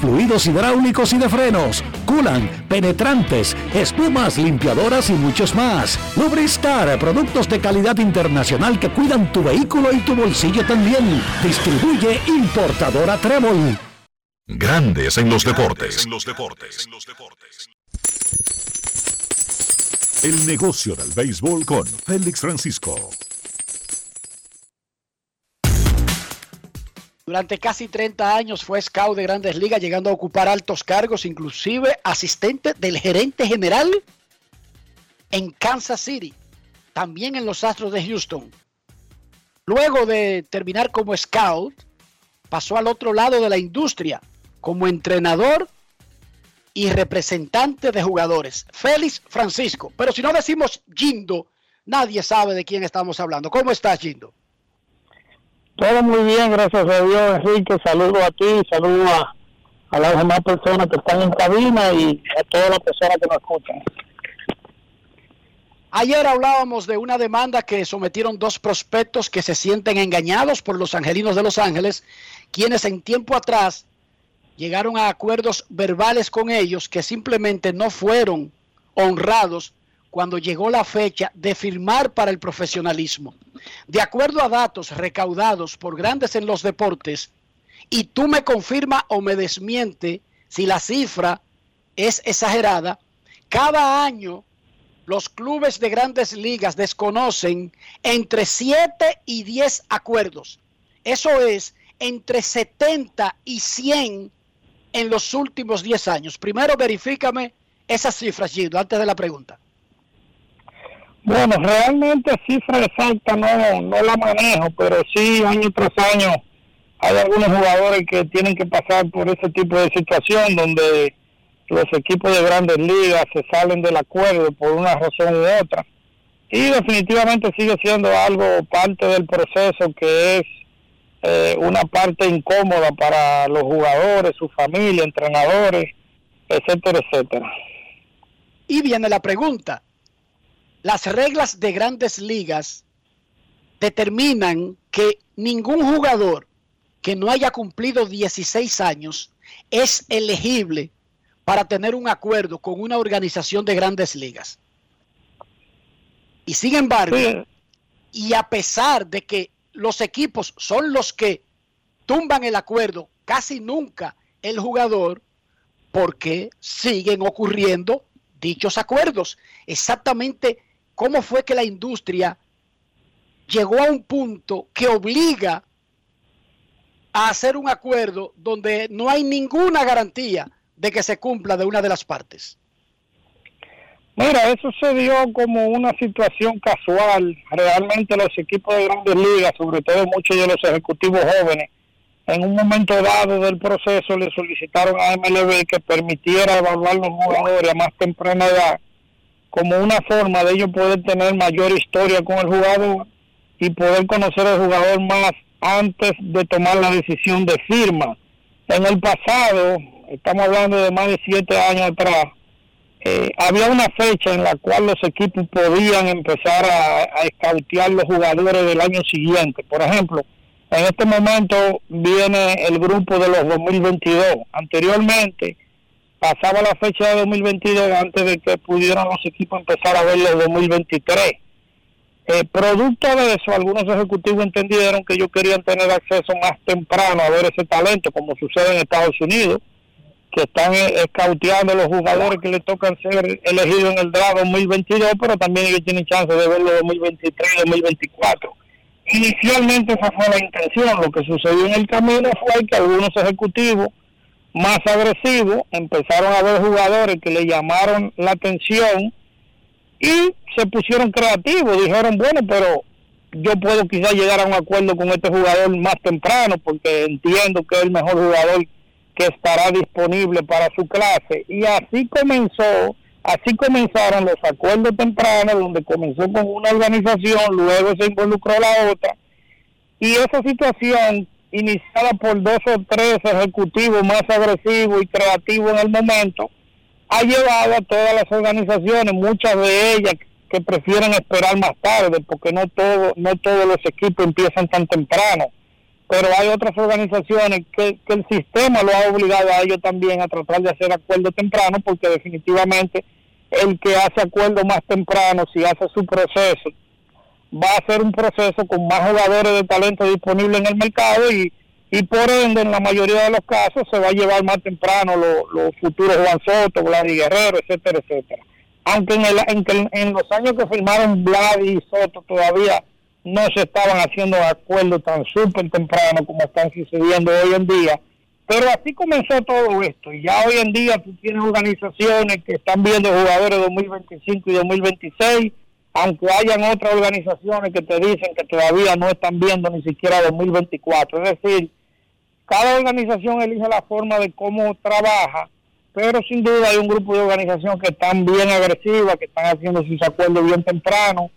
fluidos hidráulicos y de frenos, culan, penetrantes, espumas, limpiadoras y muchos más. Lubristar, productos de calidad internacional que cuidan tu vehículo y tu bolsillo también. Distribuye importadora Trébol. Grandes en los deportes. El negocio del béisbol con Félix Francisco. Durante casi 30 años fue scout de grandes ligas, llegando a ocupar altos cargos, inclusive asistente del gerente general en Kansas City, también en los Astros de Houston. Luego de terminar como scout, pasó al otro lado de la industria, como entrenador y representante de jugadores. Félix Francisco. Pero si no decimos Gindo, nadie sabe de quién estamos hablando. ¿Cómo estás, Gindo? Todo muy bien, gracias a Dios, Enrique. Saludo a ti, saludo a, a las demás personas que están en cabina y a todas las personas que nos escuchan. Ayer hablábamos de una demanda que sometieron dos prospectos que se sienten engañados por los angelinos de Los Ángeles, quienes en tiempo atrás llegaron a acuerdos verbales con ellos que simplemente no fueron honrados cuando llegó la fecha de firmar para el profesionalismo. De acuerdo a datos recaudados por grandes en los deportes, y tú me confirma o me desmiente si la cifra es exagerada, cada año los clubes de grandes ligas desconocen entre 7 y 10 acuerdos. Eso es entre 70 y 100 en los últimos 10 años. Primero verifícame esas cifras, Gido, antes de la pregunta. Bueno, realmente cifra exacta no, no la manejo, pero sí año tras año hay algunos jugadores que tienen que pasar por ese tipo de situación donde los equipos de grandes ligas se salen del acuerdo por una razón u otra. Y definitivamente sigue siendo algo parte del proceso que es eh, una parte incómoda para los jugadores, su familia, entrenadores, etcétera, etcétera. Y viene la pregunta. Las reglas de grandes ligas determinan que ningún jugador que no haya cumplido 16 años es elegible para tener un acuerdo con una organización de grandes ligas. Y sin embargo, y a pesar de que los equipos son los que tumban el acuerdo, casi nunca el jugador, porque siguen ocurriendo dichos acuerdos. Exactamente cómo fue que la industria llegó a un punto que obliga a hacer un acuerdo donde no hay ninguna garantía de que se cumpla de una de las partes? Mira, eso se dio como una situación casual. Realmente los equipos de grandes ligas, sobre todo muchos de los ejecutivos jóvenes, en un momento dado del proceso le solicitaron a MLB que permitiera evaluar los jugadores a más temprana edad como una forma de ellos poder tener mayor historia con el jugador y poder conocer al jugador más antes de tomar la decisión de firma. En el pasado, estamos hablando de más de siete años atrás, eh, había una fecha en la cual los equipos podían empezar a, a escautear los jugadores del año siguiente. Por ejemplo, en este momento viene el grupo de los 2022. Anteriormente pasaba la fecha de 2022 antes de que pudieran los equipos empezar a ver los 2023. Eh, producto de eso, algunos ejecutivos entendieron que ellos querían tener acceso más temprano a ver ese talento, como sucede en Estados Unidos que están escauteando los jugadores que le tocan ser elegidos en el draft 2022, pero también ellos tienen chance de verlo 2023 y 2024. Inicialmente esa fue la intención, lo que sucedió en el camino fue que algunos ejecutivos más agresivos empezaron a ver jugadores que le llamaron la atención y se pusieron creativos, dijeron, bueno, pero yo puedo quizás llegar a un acuerdo con este jugador más temprano porque entiendo que es el mejor jugador que estará disponible para su clase. Y así comenzó, así comenzaron los acuerdos tempranos, donde comenzó con una organización, luego se involucró la otra. Y esa situación, iniciada por dos o tres ejecutivos más agresivos y creativos en el momento, ha llevado a todas las organizaciones, muchas de ellas que prefieren esperar más tarde, porque no todo, no todos los equipos empiezan tan temprano. Pero hay otras organizaciones que, el sistema lo ha obligado a ellos también a tratar de hacer acuerdos temprano, porque definitivamente el que hace acuerdos más temprano, si hace su proceso, va a ser un proceso con más jugadores de talento disponibles en el mercado y, y por ende, en la mayoría de los casos, se va a llevar más temprano los futuros Juan Soto, Vladi Guerrero, etcétera, etcétera. Aunque en, el, en, en los años que firmaron Vladi y Soto todavía no se estaban haciendo acuerdos tan súper temprano como están sucediendo hoy en día. Pero así comenzó todo esto. Y ya hoy en día tú tienes organizaciones que están viendo jugadores 2025 y 2026, aunque hayan otras organizaciones que te dicen que todavía no están viendo ni siquiera 2024. Es decir, cada organización elige la forma de cómo trabaja, pero sin duda hay un grupo de organizaciones que están bien agresivas, que están haciendo sus acuerdos bien temprano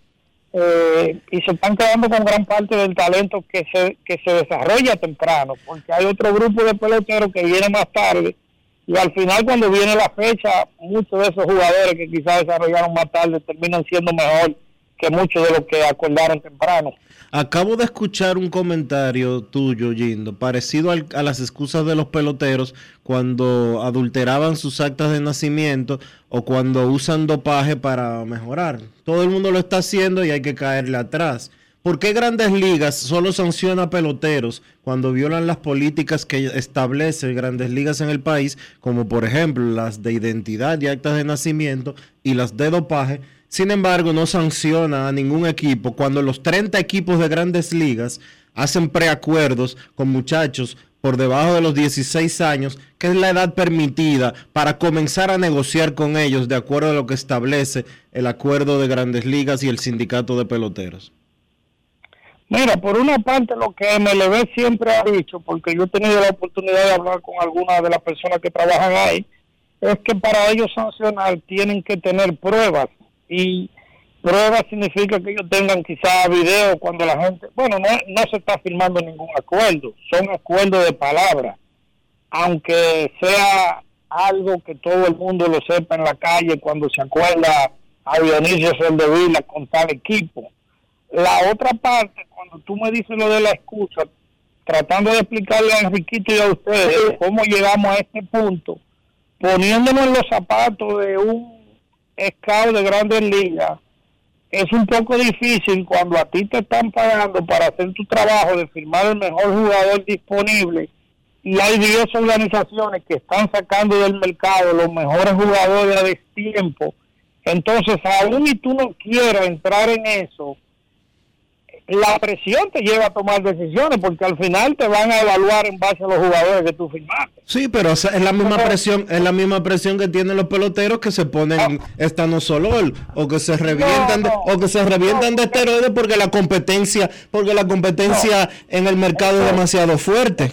eh, y se están quedando con gran parte del talento que se, que se desarrolla temprano, porque hay otro grupo de peloteros que viene más tarde y al final cuando viene la fecha, muchos de esos jugadores que quizás desarrollaron más tarde terminan siendo mejor que muchos de los que acordaron temprano. Acabo de escuchar un comentario tuyo, Gindo, parecido al- a las excusas de los peloteros cuando adulteraban sus actas de nacimiento o cuando usan dopaje para mejorar. Todo el mundo lo está haciendo y hay que caerle atrás. ¿Por qué Grandes Ligas solo sanciona a peloteros cuando violan las políticas que establece Grandes Ligas en el país, como por ejemplo las de identidad y actas de nacimiento y las de dopaje? Sin embargo, no sanciona a ningún equipo cuando los 30 equipos de Grandes Ligas hacen preacuerdos con muchachos por debajo de los 16 años, que es la edad permitida para comenzar a negociar con ellos de acuerdo a lo que establece el acuerdo de Grandes Ligas y el sindicato de peloteros. Mira, por una parte lo que MLB siempre ha dicho, porque yo he tenido la oportunidad de hablar con algunas de las personas que trabajan ahí, es que para ellos sancionar tienen que tener pruebas y pruebas significa que ellos tengan quizá video cuando la gente, bueno, no, no se está firmando ningún acuerdo, son acuerdos de palabra, aunque sea algo que todo el mundo lo sepa en la calle cuando se acuerda a Dionisio Soldevila con tal equipo. La otra parte, cuando tú me dices lo de la excusa, tratando de explicarle a Enriquito y a ustedes cómo llegamos a este punto, poniéndonos en los zapatos de un scout de grandes ligas, es un poco difícil cuando a ti te están pagando para hacer tu trabajo de firmar el mejor jugador disponible y hay 10 organizaciones que están sacando del mercado los mejores jugadores a destiempo. Entonces, aún y tú no quieras entrar en eso, la presión te lleva a tomar decisiones porque al final te van a evaluar en base a los jugadores que tú firmaste. Sí, pero es la misma presión, es la misma presión que tienen los peloteros que se ponen estanosol o que se revientan de, o que se revientan de esteroides porque la competencia, porque la competencia en el mercado es demasiado fuerte.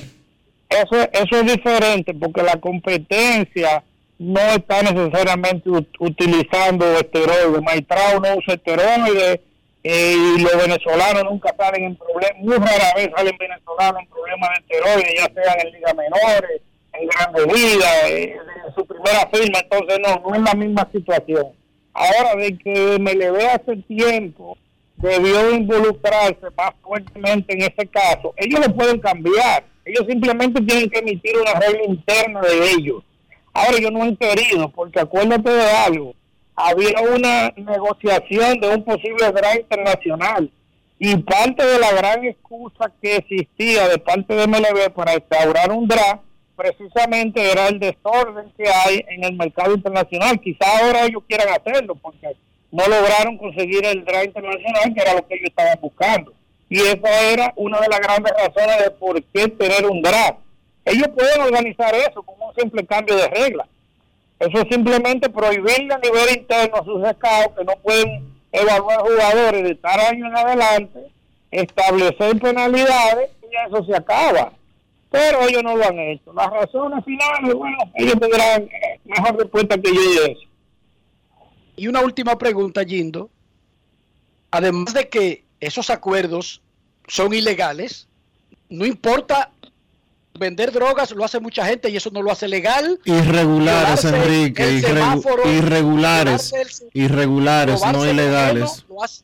Eso, eso es diferente porque la competencia no está necesariamente ut- utilizando esteroides. Maitrao no usa esteroides eh, y los venezolanos nunca salen en problemas, muy rara vez salen venezolanos en problemas de esteroides, ya sean en ligas menores, en grandes ligas, eh, en su primera firma, entonces no, no es la misma situación. Ahora, de que MLB hace tiempo debió involucrarse más fuertemente en ese caso, ellos lo pueden cambiar, ellos simplemente tienen que emitir una regla interna de ellos. Ahora ellos no han querido, porque acuérdate de algo, había una negociación de un posible draft internacional y parte de la gran excusa que existía de parte de MLB para instaurar un draft precisamente era el desorden que hay en el mercado internacional. Quizá ahora ellos quieran hacerlo porque no lograron conseguir el draft internacional que era lo que ellos estaban buscando. Y esa era una de las grandes razones de por qué tener un draft. Ellos pueden organizar eso con un simple cambio de reglas. Eso es simplemente prohibirle a nivel interno a sus scouts que no pueden evaluar jugadores de tal año en adelante, establecer penalidades y eso se acaba. Pero ellos no lo han hecho. Las razones finales, bueno, ellos tendrán eh, mejor respuesta que yo de eso. Y una última pregunta, Gindo. Además de que esos acuerdos son ilegales, no importa vender drogas, lo hace mucha gente y eso no lo hace legal. Irregulares, Enrique, el irregu- semáforo, irregulares, irregulares, no ilegales. gobierno, lo hace-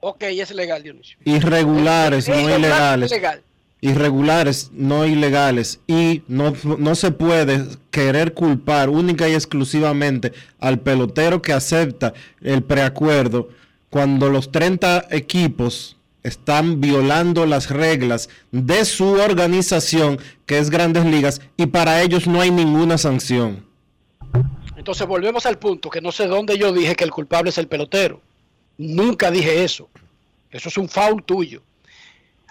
Ok, es legal, Dionisio. Irregulares, no es ilegales. ilegal. Irregulares, no ilegales. Y no, no se puede querer culpar única y exclusivamente al pelotero que acepta el preacuerdo cuando los 30 equipos están violando las reglas de su organización, que es Grandes Ligas, y para ellos no hay ninguna sanción. Entonces volvemos al punto que no sé dónde yo dije que el culpable es el pelotero. Nunca dije eso. Eso es un foul tuyo.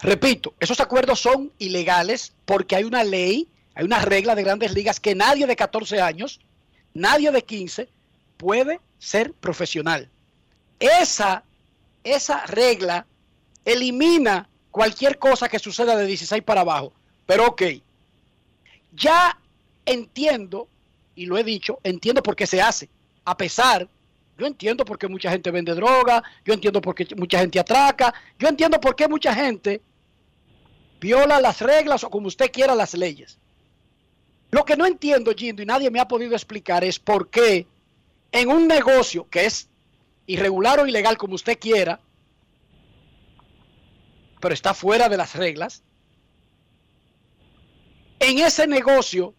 Repito, esos acuerdos son ilegales porque hay una ley, hay una regla de grandes ligas que nadie de 14 años, nadie de 15 puede ser profesional. Esa, esa regla elimina cualquier cosa que suceda de 16 para abajo. Pero ok, ya entiendo, y lo he dicho, entiendo por qué se hace, a pesar Yo entiendo por qué mucha gente vende droga, yo entiendo por qué mucha gente atraca, yo entiendo por qué mucha gente viola las reglas o como usted quiera las leyes. Lo que no entiendo, Gindo, y nadie me ha podido explicar es por qué en un negocio que es irregular o ilegal como usted quiera, pero está fuera de las reglas, en ese negocio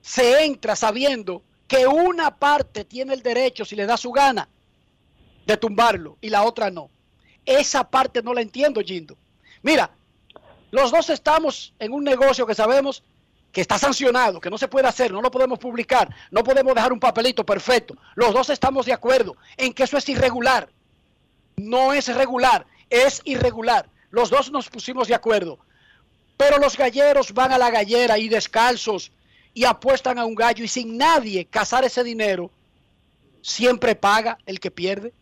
se entra sabiendo que una parte tiene el derecho, si le da su gana, de tumbarlo y la otra no. Esa parte no la entiendo, Gindo. Mira, los dos estamos en un negocio que sabemos que está sancionado, que no se puede hacer, no lo podemos publicar, no podemos dejar un papelito perfecto. Los dos estamos de acuerdo en que eso es irregular. No es regular, es irregular. Los dos nos pusimos de acuerdo. Pero los galleros van a la gallera y descalzos y apuestan a un gallo y sin nadie cazar ese dinero, siempre paga el que pierde.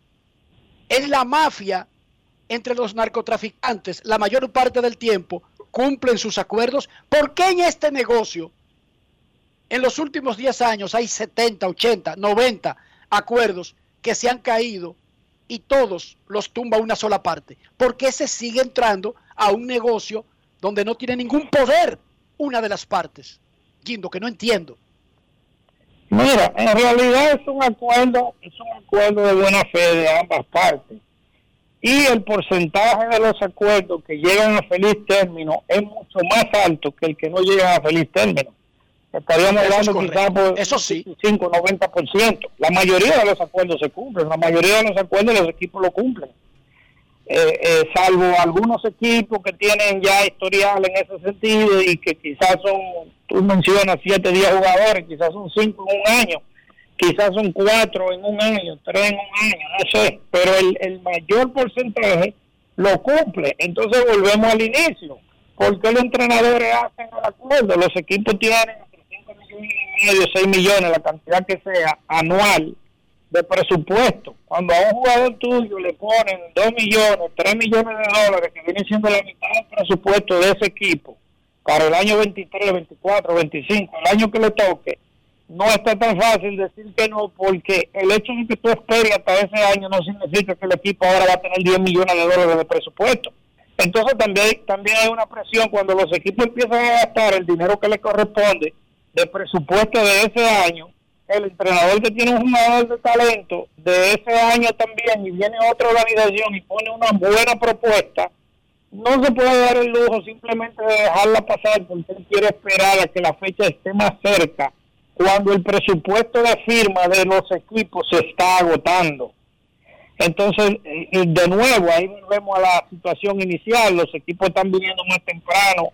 Es la mafia entre los narcotraficantes la mayor parte del tiempo cumplen sus acuerdos. ¿Por qué en este negocio, en los últimos 10 años, hay 70, 80, 90 acuerdos que se han caído y todos los tumba una sola parte? ¿Por qué se sigue entrando a un negocio donde no tiene ningún poder una de las partes? Guindo, que no entiendo. Mira, en realidad es un acuerdo, es un acuerdo de buena fe de ambas partes y el porcentaje de los acuerdos que llegan a feliz término es mucho más alto que el que no llega a feliz término. Estaríamos hablando quizás por Eso sí. 5 90%. La mayoría de los acuerdos se cumplen, la mayoría de los acuerdos los equipos lo cumplen. Eh, eh, salvo algunos equipos que tienen ya historial en ese sentido y que quizás son, tú mencionas 7, 10 jugadores, quizás son 5 en un año quizás son cuatro en un año, tres en un año, no sé, pero el, el mayor porcentaje lo cumple. Entonces volvemos al inicio. ¿Por qué los entrenadores hacen el acuerdo? Los equipos tienen medio, 6 millones, la cantidad que sea, anual de presupuesto. Cuando a un jugador tuyo le ponen 2 millones, 3 millones de dólares, que viene siendo la mitad del presupuesto de ese equipo, para el año 23, 24, 25, el año que le toque, no está tan fácil decir que no, porque el hecho de que tú esperes hasta ese año no significa que el equipo ahora va a tener 10 millones de dólares de presupuesto. Entonces también, también hay una presión cuando los equipos empiezan a gastar el dinero que les corresponde de presupuesto de ese año, el entrenador que tiene un jugador de talento de ese año también y viene otra organización y pone una buena propuesta, no se puede dar el lujo simplemente de dejarla pasar porque él quiere esperar a que la fecha esté más cerca cuando el presupuesto de firma de los equipos se está agotando. Entonces, eh, eh, de nuevo, ahí volvemos a la situación inicial, los equipos están viniendo más temprano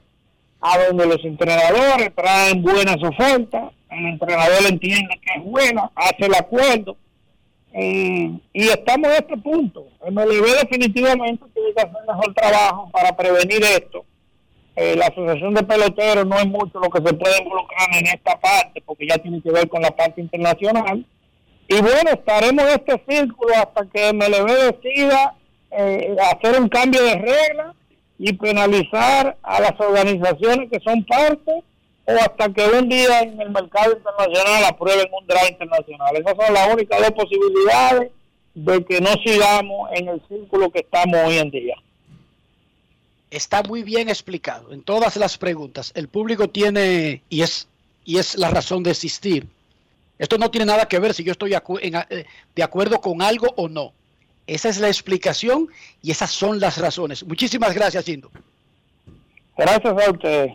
a donde los entrenadores traen buenas ofertas, el entrenador entiende que es buena, hace el acuerdo, eh, y estamos a este punto. MLB definitivamente tiene que hacer mejor trabajo para prevenir esto eh, la asociación de peloteros no es mucho lo que se puede involucrar en esta parte, porque ya tiene que ver con la parte internacional. Y bueno, estaremos en este círculo hasta que MLB decida eh, hacer un cambio de regla y penalizar a las organizaciones que son parte o hasta que un día en el mercado internacional aprueben un draft internacional. Esas son las únicas dos posibilidades de que no sigamos en el círculo que estamos hoy en día está muy bien explicado en todas las preguntas. El público tiene, y es, y es la razón de existir. Esto no tiene nada que ver si yo estoy eh, de acuerdo con algo o no. Esa es la explicación y esas son las razones. Muchísimas gracias, Indo. Gracias a usted.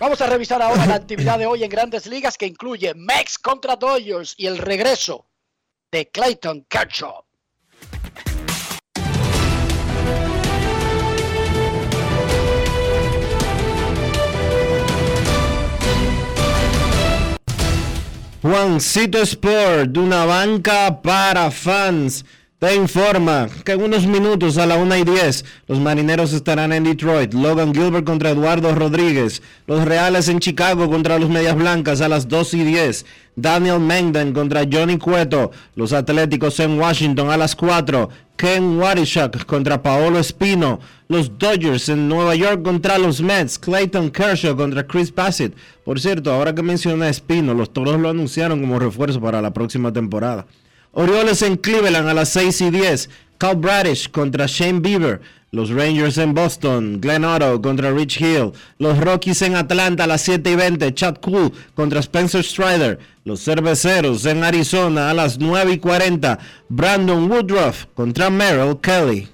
Vamos a revisar ahora la (laughs) actividad de hoy en Grandes Ligas que incluye Mex contra Dodgers y el regreso de Clayton Kershaw. Juancito Sport, de una banca para fans. Te informa que en unos minutos a la 1 y 10 los marineros estarán en Detroit. Logan Gilbert contra Eduardo Rodríguez. Los Reales en Chicago contra los Medias Blancas a las 2 y 10. Daniel Mengden contra Johnny Cueto. Los Atléticos en Washington a las 4. Ken Warishak contra Paolo Espino. Los Dodgers en Nueva York contra los Mets. Clayton Kershaw contra Chris Bassett. Por cierto, ahora que menciona Espino, los Toros lo anunciaron como refuerzo para la próxima temporada. Orioles en Cleveland a las 6 y 10. Cal Bradish contra Shane Bieber. Los Rangers en Boston. Glenn Otto contra Rich Hill. Los Rockies en Atlanta a las 7 y 20. Chad Cool contra Spencer Strider. Los Cerveceros en Arizona a las 9 y 40. Brandon Woodruff contra Merrill Kelly.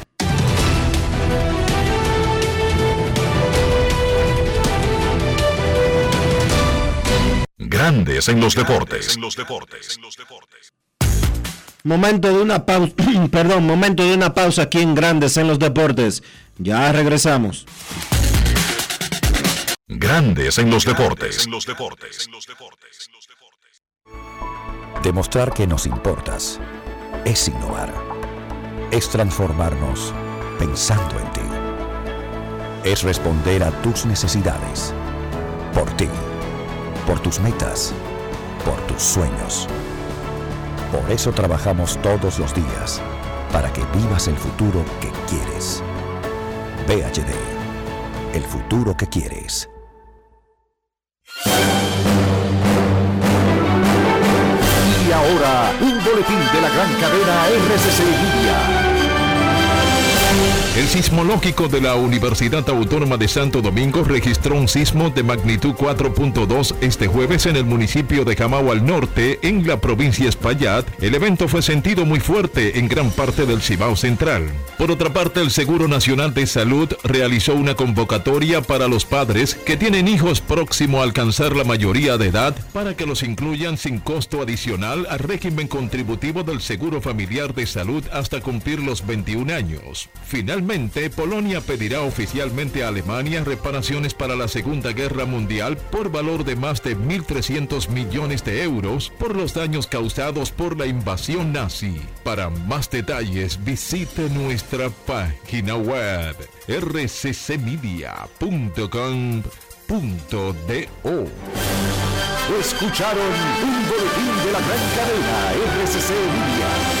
Grandes en los deportes. Momento de una pausa, (clears throat) perdón, momento de una pausa aquí en Grandes en los deportes. Ya regresamos. Grandes en los deportes. Demostrar que nos importas es innovar. Es transformarnos pensando en ti. Es responder a tus necesidades. Por ti por tus metas, por tus sueños. Por eso trabajamos todos los días, para que vivas el futuro que quieres. VHD, el futuro que quieres. Y ahora, un boletín de la gran cadena RCC Libia. El sismológico de la Universidad Autónoma de Santo Domingo registró un sismo de magnitud 4.2 este jueves en el municipio de Jamao al norte, en la provincia Espaillat. El evento fue sentido muy fuerte en gran parte del Cibao Central. Por otra parte, el Seguro Nacional de Salud realizó una convocatoria para los padres que tienen hijos próximo a alcanzar la mayoría de edad para que los incluyan sin costo adicional al régimen contributivo del Seguro Familiar de Salud hasta cumplir los 21 años. Finalmente, Polonia pedirá oficialmente a Alemania reparaciones para la Segunda Guerra Mundial por valor de más de 1.300 millones de euros por los daños causados por la invasión nazi. Para más detalles, visite nuestra página web rccmedia.com.do. Escucharon un boletín de la gran cadena RCC Media.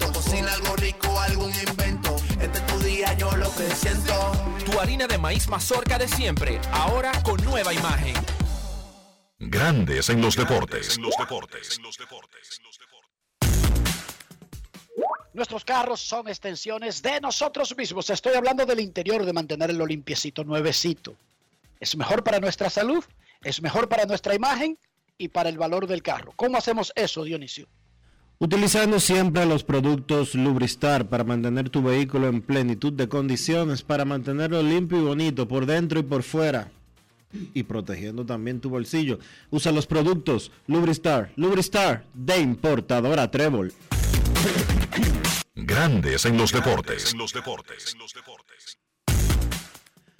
Cocina algo rico, algún invento. Este es tu día, yo lo que siento. Tu harina de maíz mazorca de siempre, ahora con nueva imagen. Grandes en los deportes. Nuestros carros son extensiones de nosotros mismos. Estoy hablando del interior, de mantenerlo limpiecito, nuevecito. Es mejor para nuestra salud, es mejor para nuestra imagen y para el valor del carro. ¿Cómo hacemos eso, Dionisio? Utilizando siempre los productos Lubristar para mantener tu vehículo en plenitud de condiciones, para mantenerlo limpio y bonito por dentro y por fuera. Y protegiendo también tu bolsillo. Usa los productos Lubristar. Lubristar de importadora Trébol. Grandes en los deportes.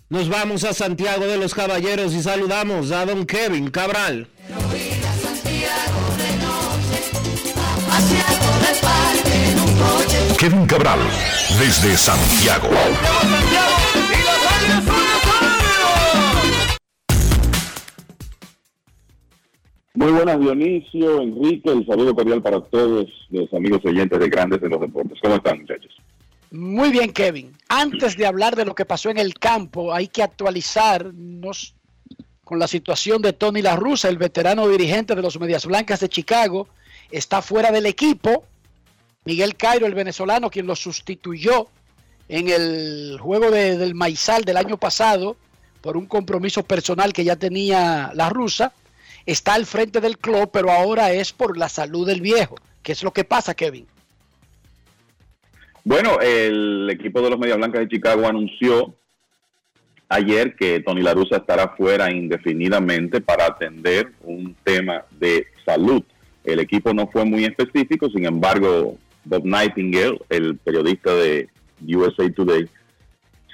Nos vamos a Santiago de los Caballeros y saludamos a don Kevin Cabral. Kevin Cabral, desde Santiago. Muy buenas, Dionisio, Enrique, el saludo cordial para todos los amigos oyentes de Grandes de los Deportes. ¿Cómo están, muchachos? Muy bien, Kevin. Antes de hablar de lo que pasó en el campo, hay que actualizarnos con la situación de Tony La Russa, el veterano dirigente de los Medias Blancas de Chicago. Está fuera del equipo. Miguel Cairo, el venezolano, quien lo sustituyó en el juego de- del Maizal del año pasado por un compromiso personal que ya tenía La Russa, está al frente del club, pero ahora es por la salud del viejo. ¿Qué es lo que pasa, Kevin? Bueno, el equipo de los Media Blancas de Chicago anunció ayer que Tony La Russa estará fuera indefinidamente para atender un tema de salud. El equipo no fue muy específico, sin embargo, Bob Nightingale, el periodista de USA Today,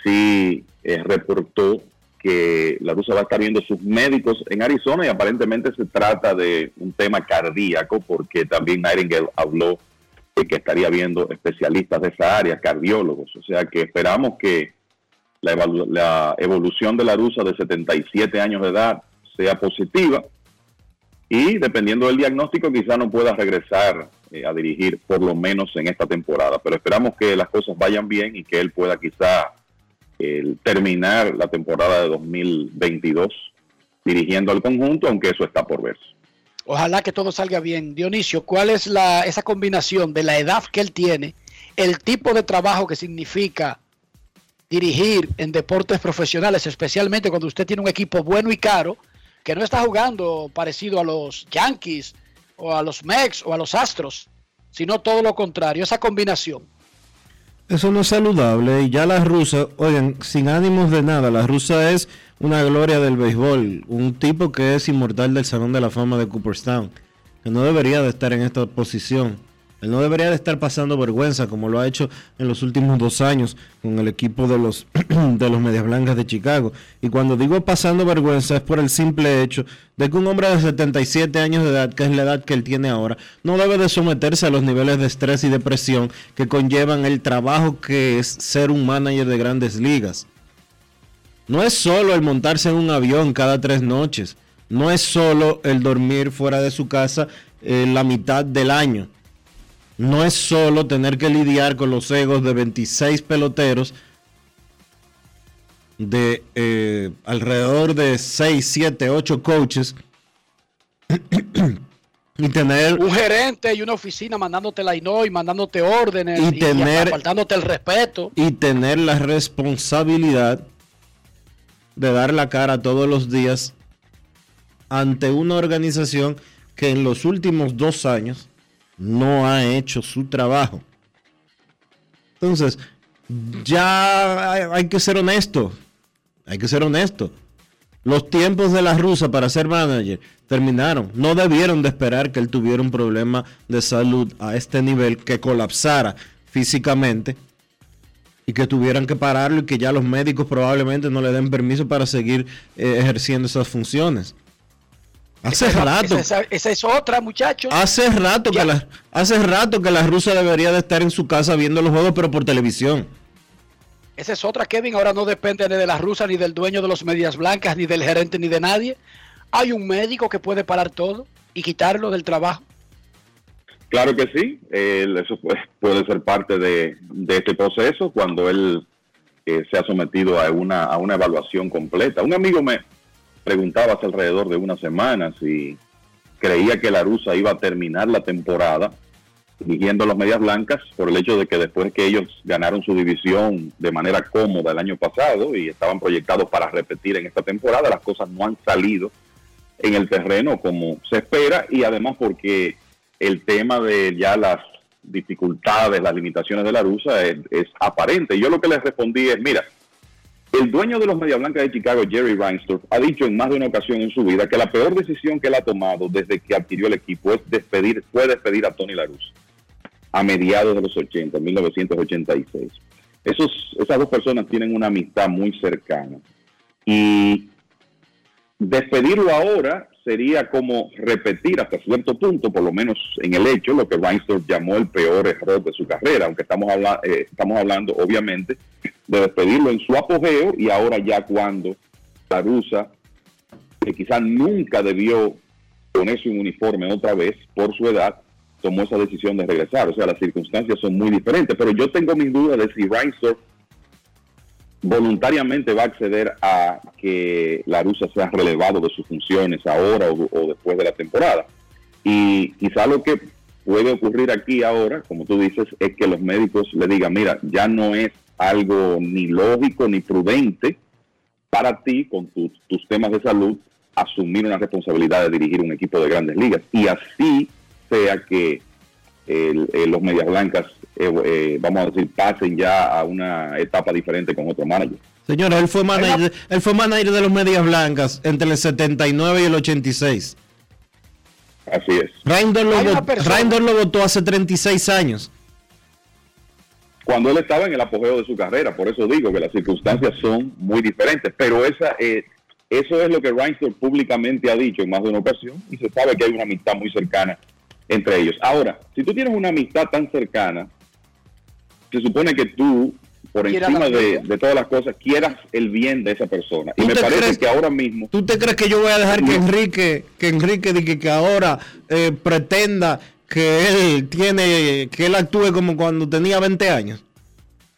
sí eh, reportó que la Russa va a estar viendo sus médicos en Arizona y aparentemente se trata de un tema cardíaco porque también Nightingale habló de que estaría viendo especialistas de esa área, cardiólogos. O sea que esperamos que la, la evolución de la Rusa de 77 años de edad sea positiva y dependiendo del diagnóstico quizá no pueda regresar eh, a dirigir por lo menos en esta temporada. Pero esperamos que las cosas vayan bien y que él pueda quizá terminar la temporada de 2022 dirigiendo al conjunto, aunque eso está por verse. Ojalá que todo salga bien. Dionisio, ¿cuál es la, esa combinación de la edad que él tiene, el tipo de trabajo que significa dirigir en deportes profesionales, especialmente cuando usted tiene un equipo bueno y caro, que no está jugando parecido a los Yankees o a los Mex o a los Astros, sino todo lo contrario, esa combinación. Eso no es saludable y ya la rusa, oigan, sin ánimos de nada, la rusa es una gloria del béisbol, un tipo que es inmortal del Salón de la Fama de Cooperstown, que no debería de estar en esta posición. Él no debería de estar pasando vergüenza como lo ha hecho en los últimos dos años con el equipo de los, (clears throat) de los Medias Blancas de Chicago. Y cuando digo pasando vergüenza es por el simple hecho de que un hombre de 77 años de edad, que es la edad que él tiene ahora, no debe de someterse a los niveles de estrés y depresión que conllevan el trabajo que es ser un manager de grandes ligas. No es solo el montarse en un avión cada tres noches. No es solo el dormir fuera de su casa eh, la mitad del año. No es solo tener que lidiar con los egos de 26 peloteros de eh, alrededor de 6, 7, 8 coaches (clears throat) y tener Un gerente y una oficina mandándote la INO y mandándote órdenes Y tener- faltándote el respeto. y tener la responsabilidad de dar la cara todos los días ante una organización que en los últimos dos años no ha hecho su trabajo. Entonces, ya hay, que ser honesto. Hay que ser honesto. Los tiempos de la rusa para ser manager terminaron. No debieron de esperar que él tuviera un problema de salud a este nivel, que colapsara físicamente y que tuvieran que pararlo y que ya los médicos probablemente no le den permiso para seguir eh, ejerciendo esas funciones. Hace Esa- rato, Esa, esa es otra, muchachos. hace rato que la, hace rato que la rusa debería de estar en su casa viendo los juegos, pero por televisión. Esa es otra, Kevin. Ahora no depende ni de la rusa, ni del dueño de los medias blancas, ni del gerente, ni de nadie. Hay un médico que puede parar todo y quitarlo del trabajo. Claro que sí, él- eso puede, puede ser parte de, de este proceso cuando él eh, se ha sometido a una, a una evaluación completa. Un amigo me preguntaba hace alrededor de una semana si creía que la rusa iba a terminar la temporada dirigiendo a los Medias Blancas por el hecho de que después que ellos ganaron su división de manera cómoda el año pasado y estaban proyectados para repetir en esta temporada, las cosas no han salido en el terreno como se espera y además porque el tema de ya las dificultades, las limitaciones de la rusa es, es aparente. Yo lo que les respondí es, mira, el dueño de los Media Blancas de Chicago, Jerry Reinsdorf, ha dicho en más de una ocasión en su vida que la peor decisión que él ha tomado desde que adquirió el equipo es despedir, fue despedir a Tony La Russa a mediados de los 80, 1986. Esos, esas dos personas tienen una amistad muy cercana. Y despedirlo ahora sería como repetir hasta cierto punto, por lo menos en el hecho, lo que Reinsdorf llamó el peor error de su carrera, aunque estamos, habla- eh, estamos hablando obviamente de despedirlo en su apogeo y ahora ya cuando la rusa, que quizás nunca debió ponerse un uniforme otra vez por su edad, tomó esa decisión de regresar. O sea, las circunstancias son muy diferentes. Pero yo tengo mis dudas de si Reinsdorf voluntariamente va a acceder a que la rusa sea relevado de sus funciones ahora o, después de la temporada. Y quizá lo que puede ocurrir aquí ahora, como tú dices, es que los médicos le digan, mira, ya no es algo ni lógico ni prudente para ti, con tus, temas de salud, asumir una responsabilidad de dirigir un equipo de grandes ligas. Y así sea que el- el- los Medias Blancas, eh, eh, vamos a decir, pasen ya a una etapa diferente con otro manager. Señora, él fue manager, él fue manager de los Medias Blancas entre el 79 y el 86. Así es. Reindor lo, lo votó hace 36 años. Cuando él estaba en el apogeo de su carrera, por eso digo que las circunstancias son muy diferentes, pero esa eh, eso es lo que Reinsdorf públicamente ha dicho en más de una ocasión y se sabe que hay una amistad muy cercana entre ellos. Ahora, si tú tienes una amistad tan cercana, se supone que tú, por encima de, todas las cosas, quieras el bien de esa persona. Y ¿Tú me parece crees- que ahora mismo... ¿Tú te crees que yo voy a dejar que Enrique, que Enrique diga que ahora eh, pretenda que él tiene, que él actúe como cuando tenía 20 años?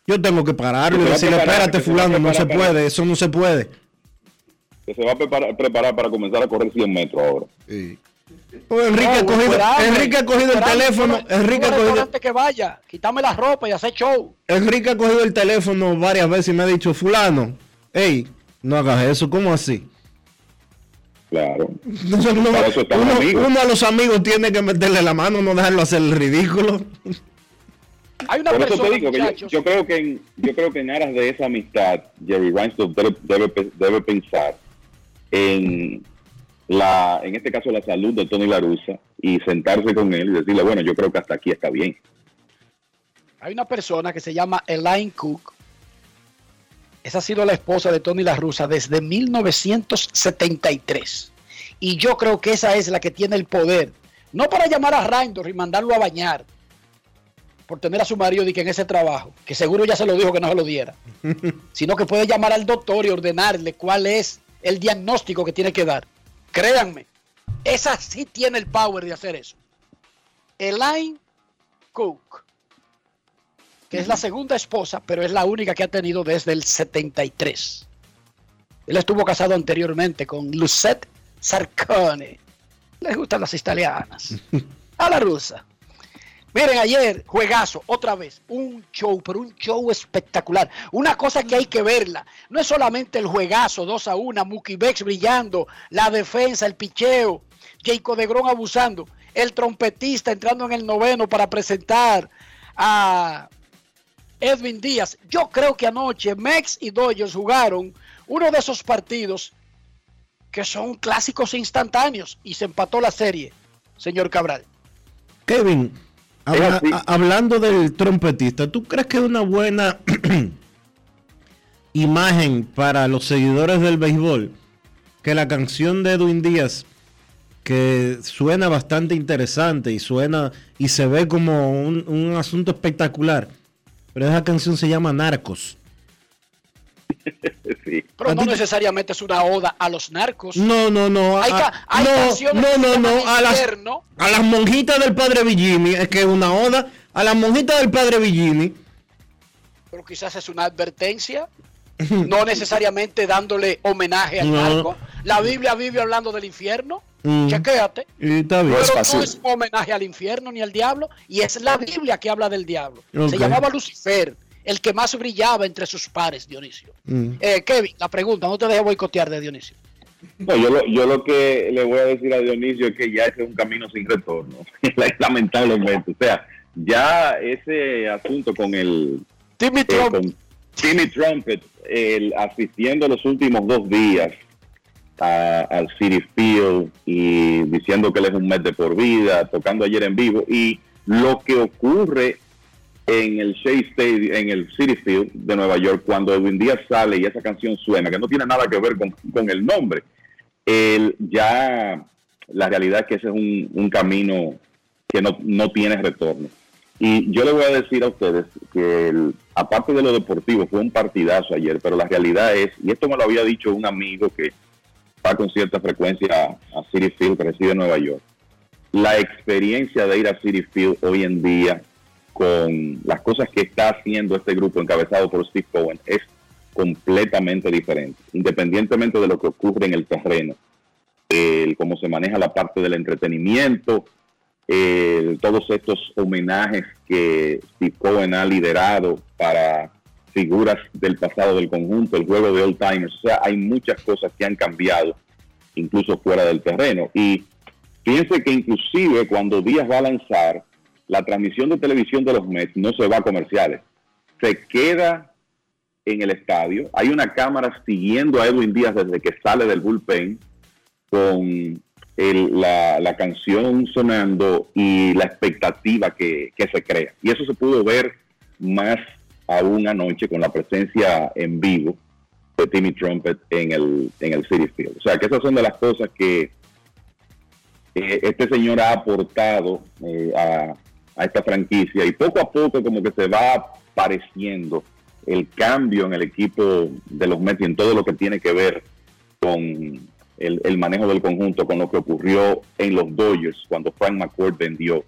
Yo tengo que pararlo y Que decirle, preparar, espérate que se fulano, no se para- puede, eso no se puede. que se va a preparar, preparar para comenzar a correr 100 metros ahora. Pues Enrique, ha cogido, esperame, Enrique ha cogido el teléfono, Enrique ha cogido, que vaya, quítame la ropa y hacer show. Enrique ha cogido el teléfono varias veces y me ha dicho, fulano, hey, no hagas eso, ¿cómo así? Claro. (laughs) No, no, Para eso están uno, amigos. uno a los amigos tiene que meterle la mano, no dejarlo hacer el ridículo. (laughs) Hay una Por eso persona, te digo que yo, creo que en, yo creo que en aras de esa amistad, Jerry Reinsdorf debe, debe, debe pensar en la, en este caso la salud de Tony La Russa y sentarse con él y decirle, bueno, yo creo que hasta aquí está bien. hay una persona que se llama Elaine Cook. Esa ha sido la esposa de Tony La Russa desde 1973. Y yo creo que esa es la que tiene el poder. No para llamar a Reindor y mandarlo a bañar. Por tener a su marido y que en ese trabajo, que seguro ya se lo dijo que no se lo diera. (laughs) Sino que puede llamar al doctor y ordenarle cuál es el diagnóstico que tiene que dar. Créanme, esa sí tiene el power de hacer eso. Elaine Cook, que es la segunda esposa, pero es la única que ha tenido desde el 73. Él estuvo casado anteriormente con Lucette Sarcone. Les gustan las italianas. (laughs) A la rusa. Miren, ayer, juegazo, otra vez, un show, pero un show espectacular. Una cosa que hay que verla. No es solamente el juegazo, 2 a 1, Mookie Bex brillando, la defensa, el picheo, Jacob de Grón abusando, el trompetista entrando en el noveno para presentar a Edwin Díaz. Yo creo que anoche Mex y Dodgers jugaron uno de esos partidos que son clásicos instantáneos y se empató la serie, señor Cabral. Kevin, habla- a- hablando del trompetista, ¿tú crees que es una buena (clears throat) imagen para los seguidores del béisbol que la canción de Edwin Díaz, que suena bastante interesante y suena y se ve como un, un asunto espectacular, pero esa canción se llama Narcos? (laughs) Pero no necesariamente es una oda a los narcos. No, no, no. Hay, a- ca- hay no, canciones no, no, no, a las, infierno. a las monjitas del padre Villini, es que es una oda a las monjitas del padre Villini. pero quizás es una advertencia, (laughs) no necesariamente dándole homenaje al No. narco. La Biblia vive hablando del infierno, Mm. chequéate. Y está bien. Pero no es homenaje al infierno ni al diablo, y es la Biblia que habla del diablo. Se llamaba Lucifer, el que más brillaba entre sus pares, Dionisio. Mm. Eh, Kevin, la pregunta, no te dejes boicotear de Dionisio. No, yo, lo, yo lo que le voy a decir a Dionisio es que ya ese es un camino sin retorno, (laughs) lamentablemente. O sea, ya ese asunto con el... Timmy Trump. con Timmy Trumpet, el, asistiendo los últimos dos días a- al City Field y diciendo que él es un mes de por vida, tocando ayer en vivo, y lo que ocurre en el Shea Stadium, en el City Field de Nueva York, cuando Edwin Díaz sale y esa canción suena, que no tiene nada que ver con, con el nombre, ya la realidad es que ese es un, un camino que no, no tiene retorno. Y yo le voy a decir a ustedes que el- aparte de lo deportivo, fue un partidazo ayer, pero la realidad es, y esto me lo había dicho un amigo que va con cierta frecuencia a, a City Field, que reside en Nueva York, la experiencia de ir a City Field hoy en día con las cosas que está haciendo este grupo encabezado por Steve Cohen es completamente diferente, independientemente de lo que ocurre en el terreno, el cómo se maneja la parte del entretenimiento, todos estos homenajes que Steve Cohen ha liderado para figuras del pasado del conjunto, el juego de old timers, o sea, hay muchas cosas que han cambiado, incluso fuera del terreno. Y Piense que inclusive cuando Díaz va a lanzar, la transmisión de televisión de los Mets no se va a comerciales. Se queda en el estadio. Hay una cámara siguiendo a Edwin Díaz desde que sale del bullpen con la, la canción sonando y la expectativa que, que se crea. Y eso se pudo ver más aún anoche con la presencia en vivo de Timmy Trumpet en el, en el City Field. O sea, que esas son de las cosas que eh, este señor ha aportado eh, a, a esta franquicia y poco a poco como que se va apareciendo el cambio en el equipo de los Mets y en todo lo que tiene que ver con el, manejo del conjunto, con lo que ocurrió en los Dodgers cuando Frank McCourt vendió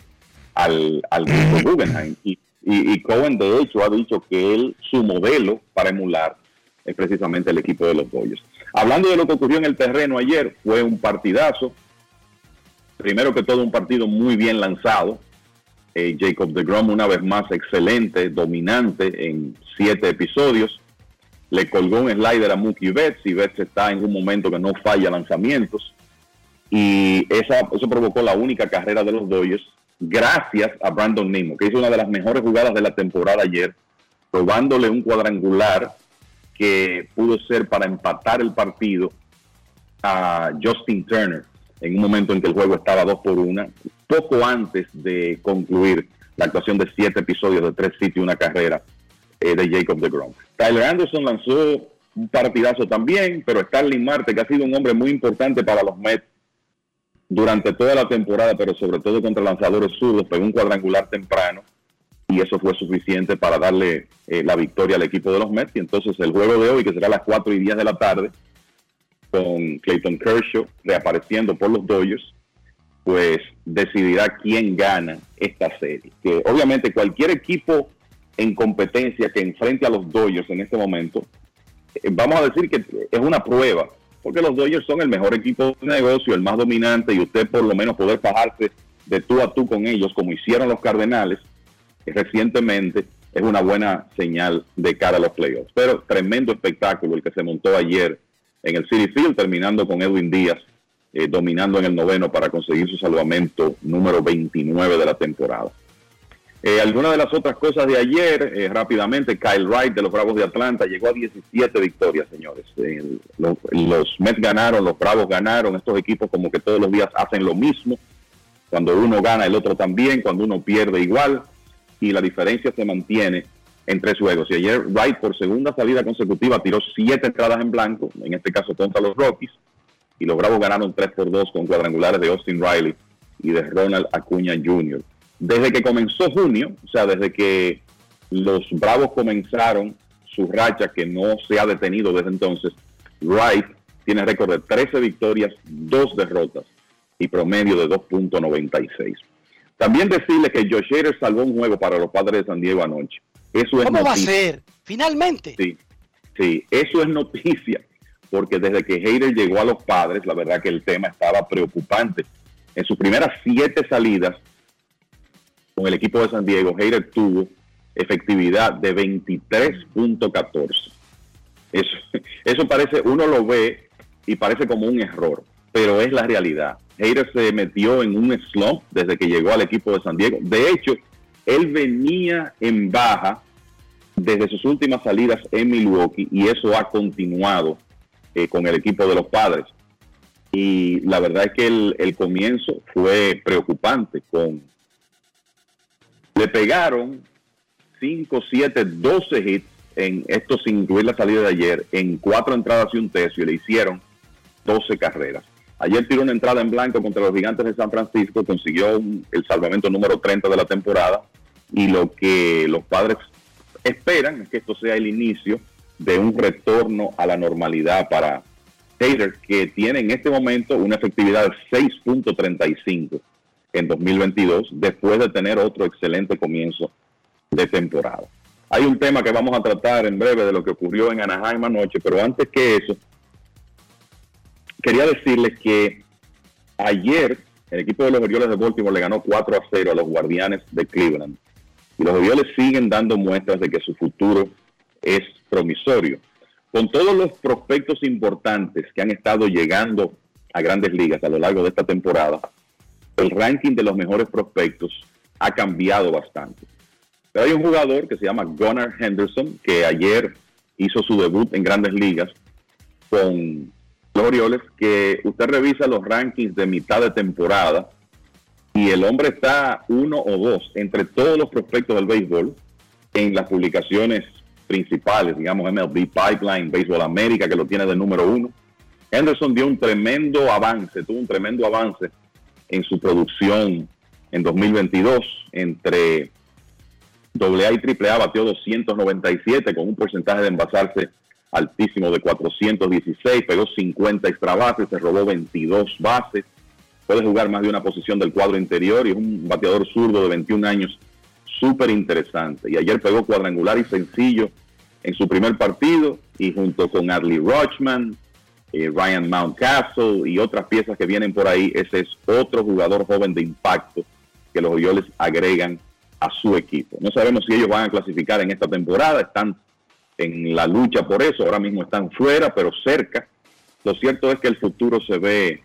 al, al grupo Guggenheim. Y, y, y Cohen de hecho ha dicho que él, su modelo para emular es precisamente el equipo de los Dodgers. Hablando de lo que ocurrió en el terreno ayer, fue un partidazo, primero que todo un partido muy bien lanzado. Eh, Jacob de Grom una vez más excelente, dominante en siete episodios. Le colgó un slider a Mookie Betts y Betts está en un momento que no falla lanzamientos. Y esa, eso provocó la única carrera de los Dodgers gracias a Brandon Nimmo, que hizo una de las mejores jugadas de la temporada ayer, robándole un cuadrangular que pudo ser para empatar el partido a Justin Turner en un momento en que el juego estaba dos por una, poco antes de concluir la actuación de siete episodios de tres sitios y una carrera eh, de Jacob de Grom. Tyler Anderson lanzó un partidazo también, pero Starling Marte, que ha sido un hombre muy importante para los Mets durante toda la temporada, pero sobre todo contra lanzadores zurdos, pegó un cuadrangular temprano y eso fue suficiente para darle eh, la victoria al equipo de los Mets. Y entonces el juego de hoy, que será a las 4 y 10 de la tarde, con Clayton Kershaw reapareciendo por los Dodgers, pues decidirá quién gana esta serie. Que obviamente cualquier equipo en competencia que enfrente a los Dodgers en este momento, eh, vamos a decir que es una prueba, porque los Dodgers son el mejor equipo de negocio, el más dominante, y usted por lo menos poder bajarse de tú a tú con ellos, como hicieron los Cardenales eh, recientemente, es una buena señal de cara a los playoffs. Pero tremendo espectáculo el que se montó ayer en el City Field, terminando con Edwin Díaz eh, dominando en el noveno para conseguir su salvamento número 29 de la temporada. Eh, algunas de las otras cosas de ayer, eh, rápidamente, Kyle Wright de los Bravos de Atlanta llegó a 17 victorias, señores. Eh, los, los Mets ganaron, los Bravos ganaron, estos equipos como que todos los días hacen lo mismo. Cuando uno gana, el otro también, cuando uno pierde igual, y la diferencia se mantiene en tres juegos. Y ayer Wright por segunda salida consecutiva tiró siete entradas en blanco, en este caso contra los Rockies, y los Bravos ganaron 3 por 2 con cuadrangulares de Austin Riley y de Ronald Acuña Jr. Desde que comenzó junio, o sea, desde que los Bravos comenzaron su racha que no se ha detenido desde entonces, Wright tiene récord de 13 victorias, 2 derrotas y promedio de 2.96. También decirle que Josh Hader salvó un juego para los padres de San Diego anoche. Eso es ¿Cómo va a noticia. ser? Finalmente. Sí, sí, eso es noticia, porque desde que Hayder llegó a los padres, la verdad que el tema estaba preocupante. En sus primeras siete salidas con el equipo de San Diego, Hayder tuvo efectividad de 23.14. Eso, eso parece, uno lo ve y parece como un error, pero es la realidad. Hayder se metió en un slump desde que llegó al equipo de San Diego. De hecho, él venía en baja desde sus últimas salidas en Milwaukee y eso ha continuado eh, con el equipo de los padres. Y la verdad es que el, el comienzo fue preocupante. Con le pegaron 5, 7, 12 hits en esto sin incluir la salida de ayer, en cuatro entradas y un tercio, y le hicieron 12 carreras. Ayer tiró una entrada en blanco contra los gigantes de San Francisco, consiguió un- el salvamento número 30 de la temporada, y lo que los padres esperan es que esto sea el inicio de un retorno a la normalidad para, Taylor, que tiene en este momento una efectividad de 6.35 en 2022, después de tener otro excelente comienzo de temporada. Hay un tema que vamos a tratar en breve de lo que ocurrió en Anaheim anoche, pero antes que eso, quería decirles que ayer el equipo de los Orioles de Baltimore le ganó 4 a 0 a los Guardianes de Cleveland. Y los Orioles siguen dando muestras de que su futuro es promisorio. Con todos los prospectos importantes que han estado llegando a grandes ligas a lo largo de esta temporada, el ranking de los mejores prospectos ha cambiado bastante. Pero hay un jugador que se llama Gunnar Henderson, que ayer hizo su debut en grandes ligas con los que usted revisa los rankings de mitad de temporada y el hombre está uno o dos entre todos los prospectos del béisbol en las publicaciones principales, digamos MLB Pipeline, Baseball América, que lo tiene de número uno. Henderson dio un tremendo avance, tuvo un tremendo avance en su producción en 2022 entre AA y AAA batió 297 con un porcentaje de envasarse altísimo de 416, pegó 50 extra bases, se robó 22 bases, puede jugar más de una posición del cuadro interior y es un bateador zurdo de 21 años súper interesante. Y ayer pegó cuadrangular y sencillo en su primer partido y junto con Adley Rochman, eh, Ryan Mountcastle y otras piezas que vienen por ahí, ese es otro jugador joven de impacto que los Orioles agregan a su equipo. No sabemos si ellos van a clasificar en esta temporada, están en la lucha por eso, ahora mismo están fuera, pero cerca. Lo cierto es que el futuro se ve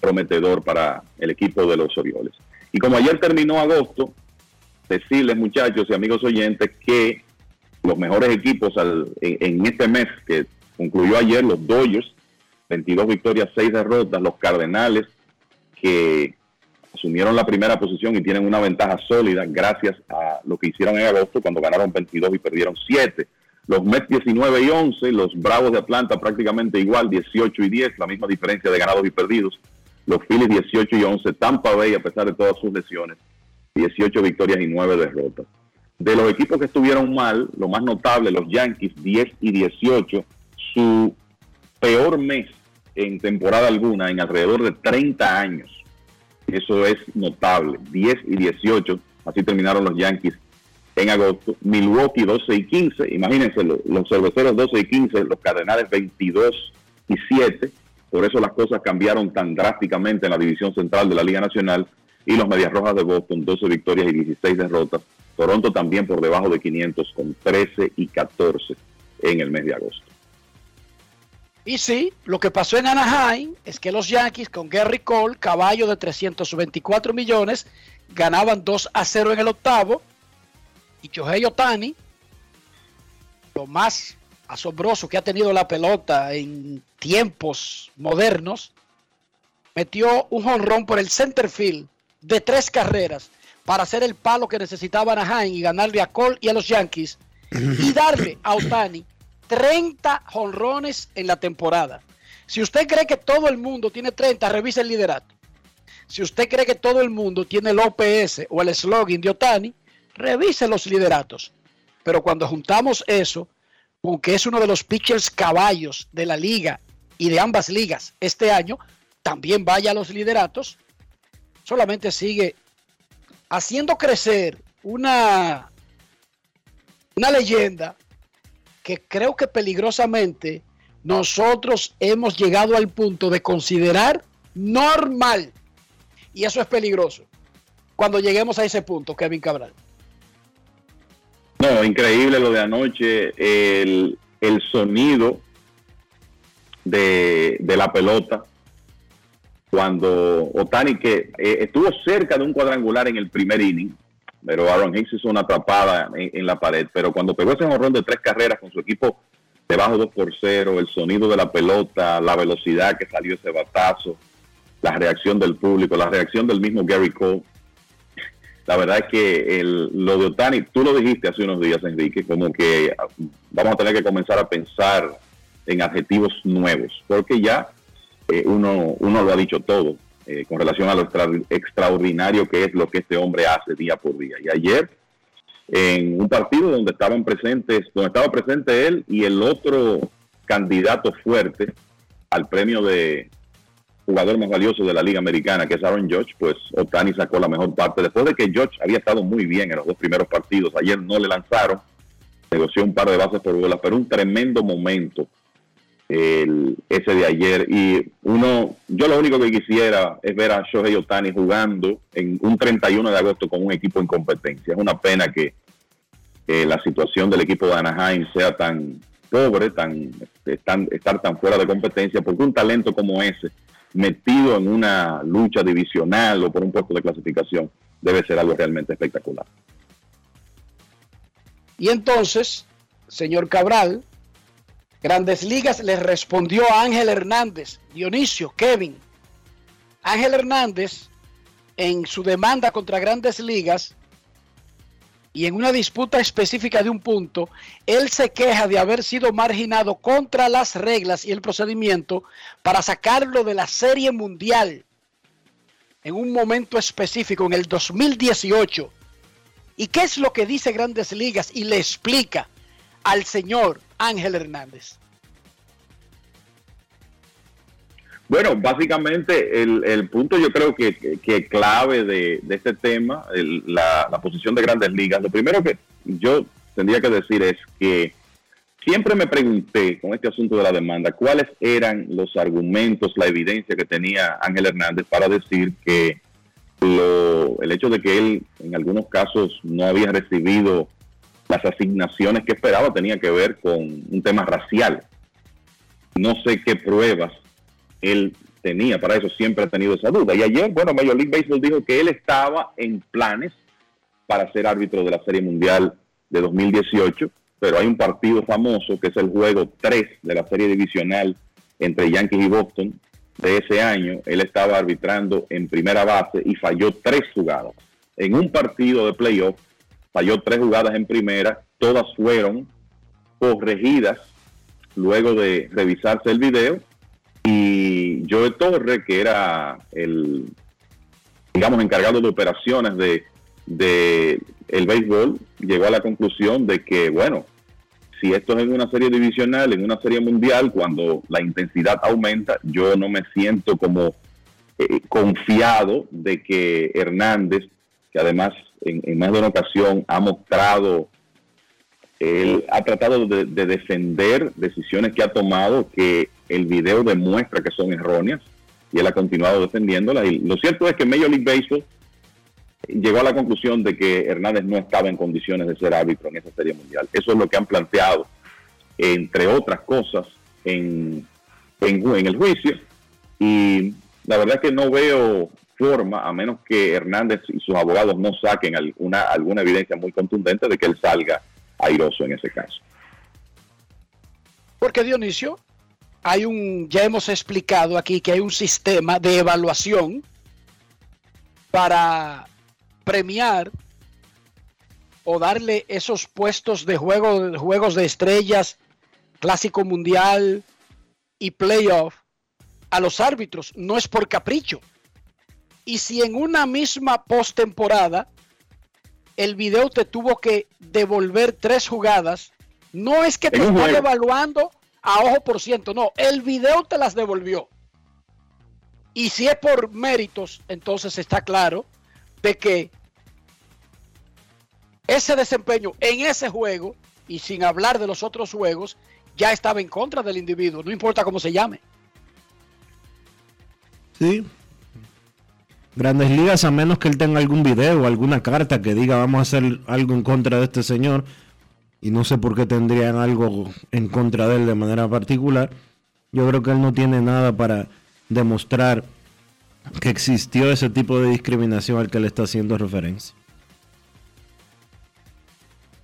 prometedor para el equipo de los Orioles. Y como ayer terminó agosto, decirles muchachos y amigos oyentes que los mejores equipos en, en, este mes que concluyó ayer, los Dodgers, 22 victorias, 6 derrotas, los Cardenales, que asumieron la primera posición y tienen una ventaja sólida gracias a lo que hicieron en agosto cuando ganaron 22 y perdieron 7. Los Mets 19 y 11, los Bravos de Atlanta prácticamente igual, 18 y 10, la misma diferencia de ganados y perdidos. Los Phillies 18 y 11, Tampa Bay a pesar de todas sus lesiones, 18 victorias y 9 derrotas. De los equipos que estuvieron mal, lo más notable, los Yankees 10 y 18, su peor mes en temporada alguna en alrededor de 30 años. Eso es notable, 10 y 18, así terminaron los Yankees en agosto, Milwaukee 12 y 15, imagínense los, cerveceros 12 y 15, los Cardenales 22 y 7, por eso las cosas cambiaron tan drásticamente en la división central de la Liga Nacional y los Medias Rojas de Boston 12 victorias y 16 derrotas, Toronto también por debajo de 500 con 13 y 14 en el mes de agosto. Y sí, lo que pasó en Anaheim es que los Yankees con Gary Cole, caballo de 324 millones, ganaban 2 a 0 en el octavo y Shohei Otani, lo más asombroso que ha tenido la pelota en tiempos modernos, metió un jonrón por el center field de tres carreras para hacer el palo que necesitaba Anaheim y ganarle a Cole y a los Yankees y (laughs) darle a Otani 30 jonrones en la temporada. Si usted cree que todo el mundo tiene 30, revise el liderato. Si usted cree que todo el mundo tiene el OPS o el slogan de Otani, revise los lideratos. Pero cuando juntamos eso, con que es uno de los pitchers caballos de la liga y de ambas ligas este año, también vaya a los lideratos, solamente sigue haciendo crecer una, una leyenda que creo que peligrosamente nosotros hemos llegado al punto de considerar normal. Y eso es peligroso. Cuando lleguemos a ese punto, Kevin Cabral. No, increíble lo de anoche, el, sonido de, la pelota cuando Otani, que eh, estuvo cerca de un cuadrangular en el primer inning, pero Aaron Hicks hizo una atrapada en, la pared, pero cuando pegó ese morrón de tres carreras con su equipo debajo 2 por 0, el sonido de la pelota, la velocidad que salió ese batazo, la reacción del público, la reacción del mismo Gary Cole, la verdad es que el, lo de Otani, tú lo dijiste hace unos días, Enrique, como que vamos a tener que comenzar a pensar en adjetivos nuevos, porque ya eh, uno, uno lo ha dicho todo eh, con relación a lo extraordinario que es lo que este hombre hace día por día. Y ayer, en un partido donde estaban presentes, donde estaba presente él y el otro candidato fuerte al premio de jugador más valioso de la Liga Americana, que es Aaron Judge, pues Otani sacó la mejor parte. Después de que Judge había estado muy bien en los dos primeros partidos, ayer no le lanzaron, negoció un par de bases por bolas, pero un tremendo momento el, ese de ayer. Y uno, yo lo único que quisiera es ver a Shohei Otani jugando en un 31 de agosto con un equipo en competencia. Es una pena que, que la situación del equipo de Anaheim sea tan pobre, tan, tan, estar tan fuera de competencia, porque un talento como ese metido en una lucha divisional o por un puesto de clasificación debe ser algo realmente espectacular. Y entonces, señor Cabral, Grandes Ligas le respondió a Ángel Hernández, Dionisio, Kevin. Ángel Hernández, en su demanda contra Grandes Ligas y en una disputa específica de un punto, él se queja de haber sido marginado contra las reglas y el procedimiento para sacarlo de la Serie Mundial en un momento específico, en el 2018. ¿Y qué es lo que dice Grandes Ligas? Y le explica al señor Ángel Hernández. Bueno, básicamente el, el punto yo creo que, que- clave de, este tema, la, la posición de grandes ligas, lo primero que yo tendría que decir es que siempre me pregunté con este asunto de la demanda cuáles eran los argumentos, la evidencia que tenía Ángel Hernández para decir que lo- el hecho de que él en algunos casos no había recibido las asignaciones que esperaba tenía que ver con un tema racial. No sé qué pruebas él tenía, para eso siempre ha tenido esa duda. Y ayer, bueno, Major League Baseball dijo que él estaba en planes para ser árbitro de la Serie Mundial de 2018, pero hay un partido famoso que es el juego 3 de la Serie Divisional entre Yankees y Boston de ese año. Él estaba arbitrando en primera base y falló tres jugadas. En un partido de playoff, falló tres jugadas en primera, todas fueron corregidas luego de revisarse el video Joe Torre, que era el, digamos, encargado de operaciones de, el béisbol, llegó a la conclusión de que, bueno, si esto es en una serie divisional, en una serie mundial, cuando la intensidad aumenta, yo no me siento como eh, confiado de que Hernández, que además en, en más de una ocasión ha mostrado él ha tratado de, de defender decisiones que ha tomado que el video demuestra que son erróneas y él ha continuado defendiéndolas. Y lo cierto es que Major League Baseball llegó a la conclusión de que Hernández no estaba en condiciones de ser árbitro en esa serie mundial. Eso es lo que han planteado, entre otras cosas, en, el juicio. Y la verdad es que no veo forma, a menos que Hernández y sus abogados no saquen alguna, alguna evidencia muy contundente de que él salga airoso en ese caso. Porque Dionisio, hay un, ya hemos explicado aquí que hay un sistema de evaluación para premiar o darle esos puestos de juego, de juegos de estrellas, clásico mundial y playoff a los árbitros. No es por capricho. Y si en una misma postemporada el video te tuvo que devolver tres jugadas, no es que te están evaluando a ojo por ciento, no, el video te las devolvió. Y si es por méritos, entonces está claro de que ese desempeño en ese juego, y sin hablar de los otros juegos, ya estaba en contra del individuo, no importa cómo se llame. Sí. Grandes ligas, a menos que él tenga algún video o alguna carta que diga vamos a hacer algo en contra de este señor, y no sé por qué tendrían algo en contra de él de manera particular, yo creo que él no tiene nada para demostrar que existió ese tipo de discriminación al que le está haciendo referencia.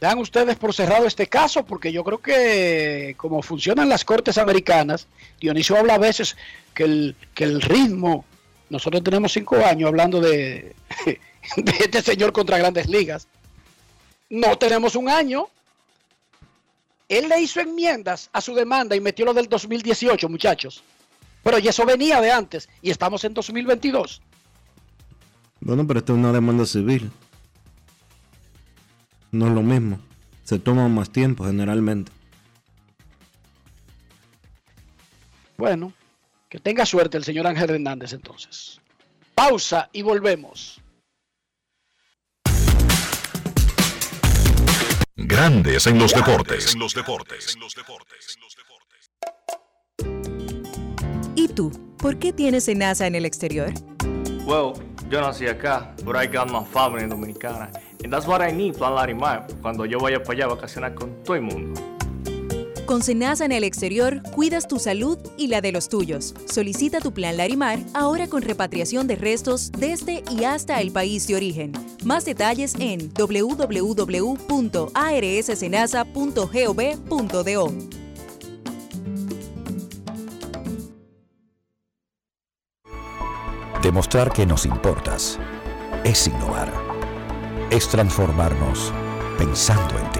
Dan ustedes por cerrado este caso porque yo creo que como funcionan las cortes americanas, Dionisio habla a veces que el, que el ritmo, nosotros tenemos cinco años hablando de, (laughs) de este señor contra grandes ligas, no tenemos un año. Él le hizo enmiendas a su demanda y metió lo del 2018, muchachos. Pero y eso venía de antes y estamos en 2022. Bueno, pero esto es una demanda civil. No es lo mismo. Se toma más tiempo generalmente. Bueno, Que tenga suerte el señor Ángel Hernández entonces. Pausa y volvemos. Grandes en los deportes. ¿Y tú? ¿Por qué tienes NASA en el exterior? Well, yo nací acá, but I got my family dominicana. And that's what I need, Plan Larimar, cuando yo vaya para allá a vacacionar con todo el mundo. Con Senasa en el exterior, cuidas tu salud y la de los tuyos. Solicita tu plan Larimar ahora con repatriación de restos desde y hasta el país de origen. Más detalles en www.arssenasa.gov.do. Demostrar que nos importas es innovar. Es transformarnos pensando en ti.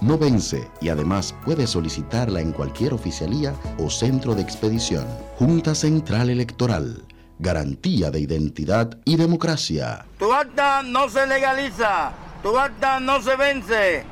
no vence y además puedes solicitarla en cualquier oficialía o centro de expedición. Junta Central Electoral. Garantía de identidad y democracia. Tu acta no se legaliza, tu acta no se vence.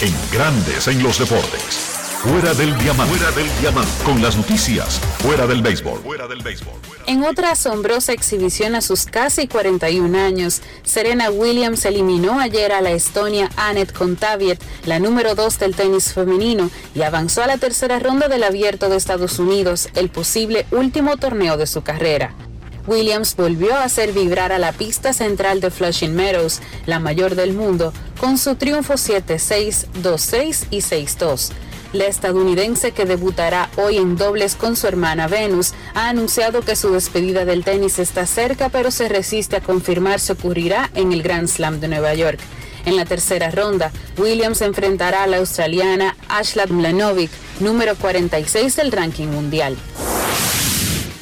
En Grandes en los deportes. Fuera del diamante. Fuera del diamante. Con las noticias. Fuera del béisbol. Fuera del béisbol. En otra asombrosa exhibición a sus casi 41 años, Serena Williams eliminó ayer a la estonia Anett Kontaviet, la número 2 del tenis femenino, y avanzó a la tercera ronda del Abierto de Estados Unidos, el posible último torneo de su carrera. Williams volvió a hacer vibrar a la pista central de Flushing Meadows, la mayor del mundo, con su triunfo 7-6, 2-6 y 6-2. La estadounidense que debutará hoy en dobles con su hermana Venus ha anunciado que su despedida del tenis está cerca pero se resiste a confirmar si ocurrirá en el Grand Slam de Nueva York. En la tercera ronda, Williams enfrentará a la australiana Ashlat Mlanovic, número 46 del ranking mundial.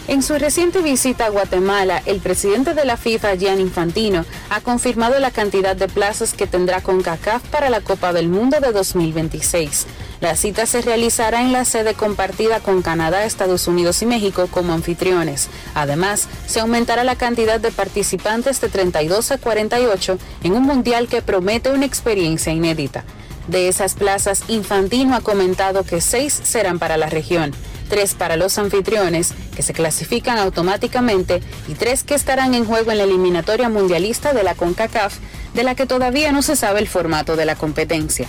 En su reciente visita a Guatemala, el presidente de la FIFA, Gian Infantino, ha confirmado la cantidad de plazas que tendrá CONCACAF para la Copa del Mundo de 2026. La cita se realizará en la sede compartida con Canadá, Estados Unidos y México como anfitriones. Además, se aumentará la cantidad de participantes de 32 a 48 en un mundial que promete una experiencia inédita. De esas plazas, Infantino ha comentado que seis serán para la región, tres para los anfitriones, que se clasifican automáticamente, y tres que estarán en juego en la eliminatoria mundialista de la CONCACAF, de la que todavía no se sabe el formato de la competencia.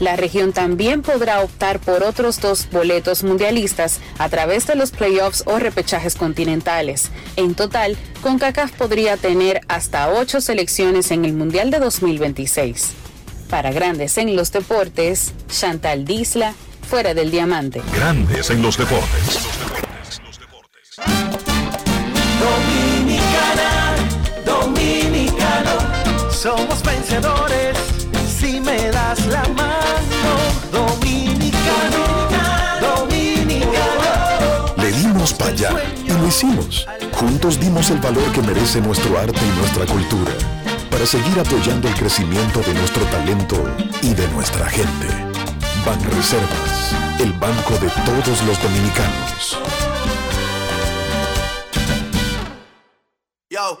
La región también podrá optar por otros dos boletos mundialistas a través de los playoffs o repechajes continentales. En total, CONCACAF podría tener hasta ocho selecciones en el Mundial de 2026. Para Grandes en los Deportes, Chantal Disla, fuera del diamante. Grandes en los deportes. Dominicana, dominicano, somos vencedores si me das la mano. Dominicano, dominicano. Le dimos para allá y lo hicimos. Juntos dimos el valor que merece nuestro arte y nuestra cultura para seguir apoyando el crecimiento de nuestro talento y de nuestra gente. Banreservas, el banco de todos los dominicanos. Yo,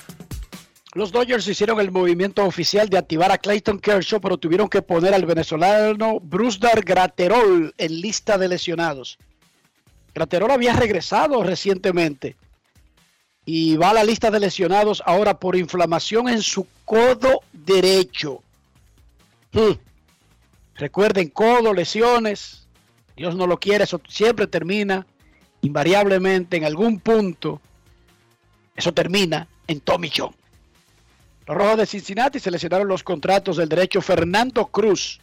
Dodgers hicieron el movimiento oficial de activar a Clayton Kershaw, pero tuvieron que poner al venezolano Brusdar Graterol en lista de lesionados. Graterol había regresado recientemente y va a la lista de lesionados ahora por inflamación en su codo derecho. Hmm. Recuerden, codo, lesiones, Dios no lo quiere, eso siempre termina invariablemente en algún punto. Eso termina en Tommy John. Los Rojos de Cincinnati seleccionaron los contratos del derecho Fernando Cruz.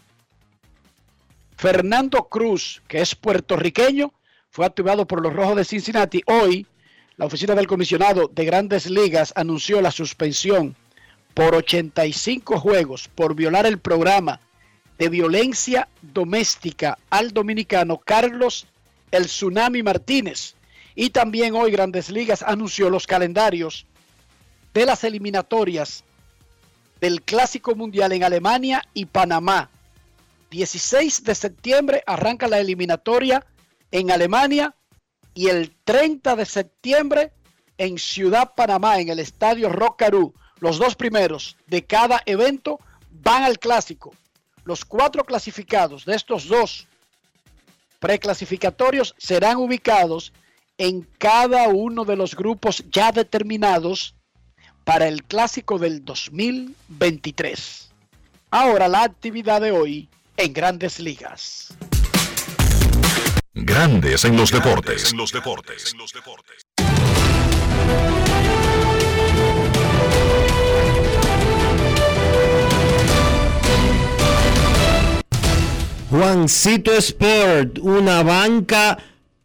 Fernando Cruz, que es puertorriqueño, fue activado por los Rojos de Cincinnati. Hoy, la oficina del comisionado de grandes ligas anunció la suspensión por 85 juegos por violar el programa de violencia doméstica al dominicano Carlos El Tsunami Martínez. Y también hoy Grandes Ligas anunció los calendarios de las eliminatorias del Clásico Mundial en Alemania y Panamá. 16 de septiembre arranca la eliminatoria en Alemania y el 30 de septiembre en Ciudad Panamá, en el Estadio Rockarú. Los dos primeros de cada evento van al Clásico. Los cuatro clasificados de estos dos preclasificatorios serán ubicados en cada uno de los grupos ya determinados para el clásico del 2023. Ahora la actividad de hoy en grandes ligas. Grandes en los deportes. En los deportes. Juancito Sport, una banca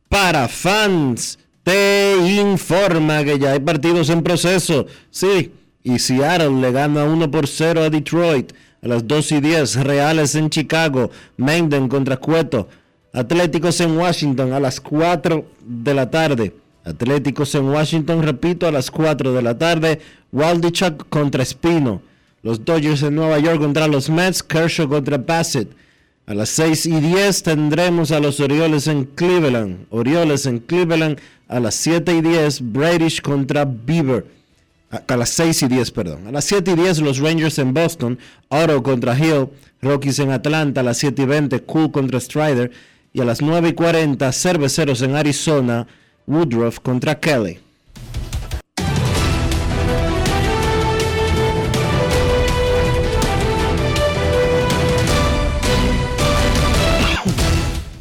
para fans, te informa que ya hay partidos en proceso. Sí, y Seattle le gana 1 por 0 a Detroit a las 2 y 10. Reales en Chicago, Menden contra Cueto. Atléticos en Washington a las 4 de la tarde. Atléticos en Washington, repito, a las 4 de la tarde. Waldichuk contra Espino. Los Dodgers en Nueva York contra los Mets. Kershaw contra Bassett. A las 6 y 10 tendremos a los Orioles en Cleveland. Orioles en Cleveland a las 7 y 10. British contra Beaver. A, las 6 y 10, perdón. A las 7 y 10 los Rangers en Boston. Oro contra Hill. Rockies en Atlanta a las 7 y 20. Cool contra Strider. Y a las 9 y 40 Cerveceros en Arizona. Woodruff contra Kelly.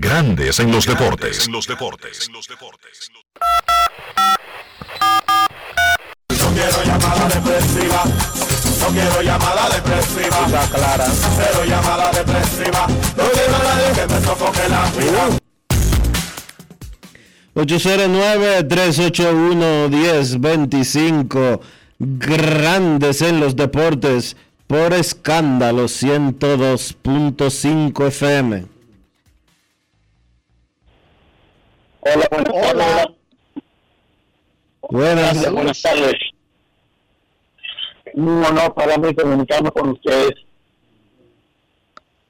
Grandes en los deportes. En los deportes. No quiero llamada depresiva. No quiero llamada depresiva. clara. Cero llamada depresiva. No quiero a nadie que me sofoque la vida. 809-381-1025. Grandes en los deportes por escándalo 102.5 FM. Hola, buenas Hola. Buenas. Buenas tardes. Un honor para mí comunicarme con ustedes.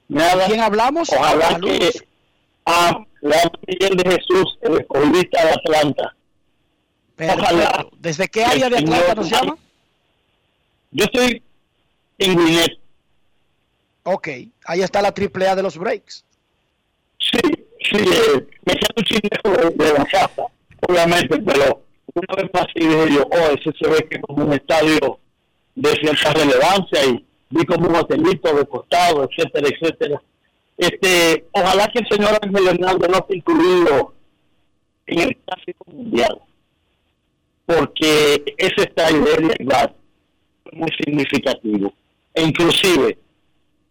Nada. ¿Quién hablamos? Ojalá Saludos. que a la Miguel de Jesús, el escogidista de Atlanta. Perfecto. ¿Desde qué área de Atlanta nos llama? Yo estoy en Gwinnett. Ok, ahí está la triple A de los breaks. Sí, sí, eh, me siento chingo de, de la casa, obviamente, pero una vez más y dije yo, oh, ese se ve que es como un estadio de cierta relevancia y vi como un hotelito de costado, etcétera, etcétera. Este, ojalá que el señor Ángel Hernández no esté incluido en el clásico mundial, porque ese estadio de es muy significativo. E inclusive,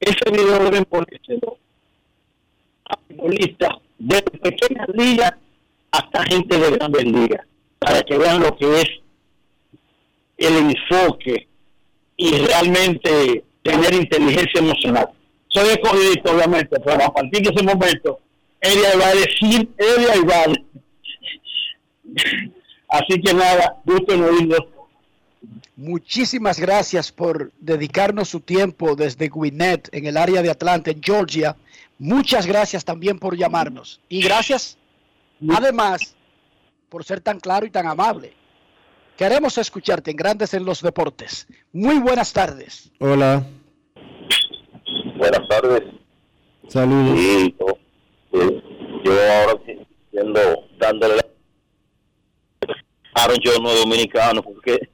ese video deben ponérselo a futbolistas de pequeñas ligas hasta gente de grandes ligas, para que vean lo que es el enfoque y realmente tener inteligencia emocional. Soy escogidista, obviamente, pero a partir de ese momento, ella va a decir, ella va a Así que nada, gusto en oírlo. Muchísimas gracias por dedicarnos su tiempo desde Gwinnett, en el área de Atlanta, en Georgia. Muchas gracias también por llamarnos. Y gracias, además, por ser tan claro y tan amable. Queremos escucharte en Grandes en los Deportes. Muy buenas tardes. Hola, Buenas tardes. saludos. Sí, yo, ahora sí, siendo, dándole la Aaron Jones no dominicano, porque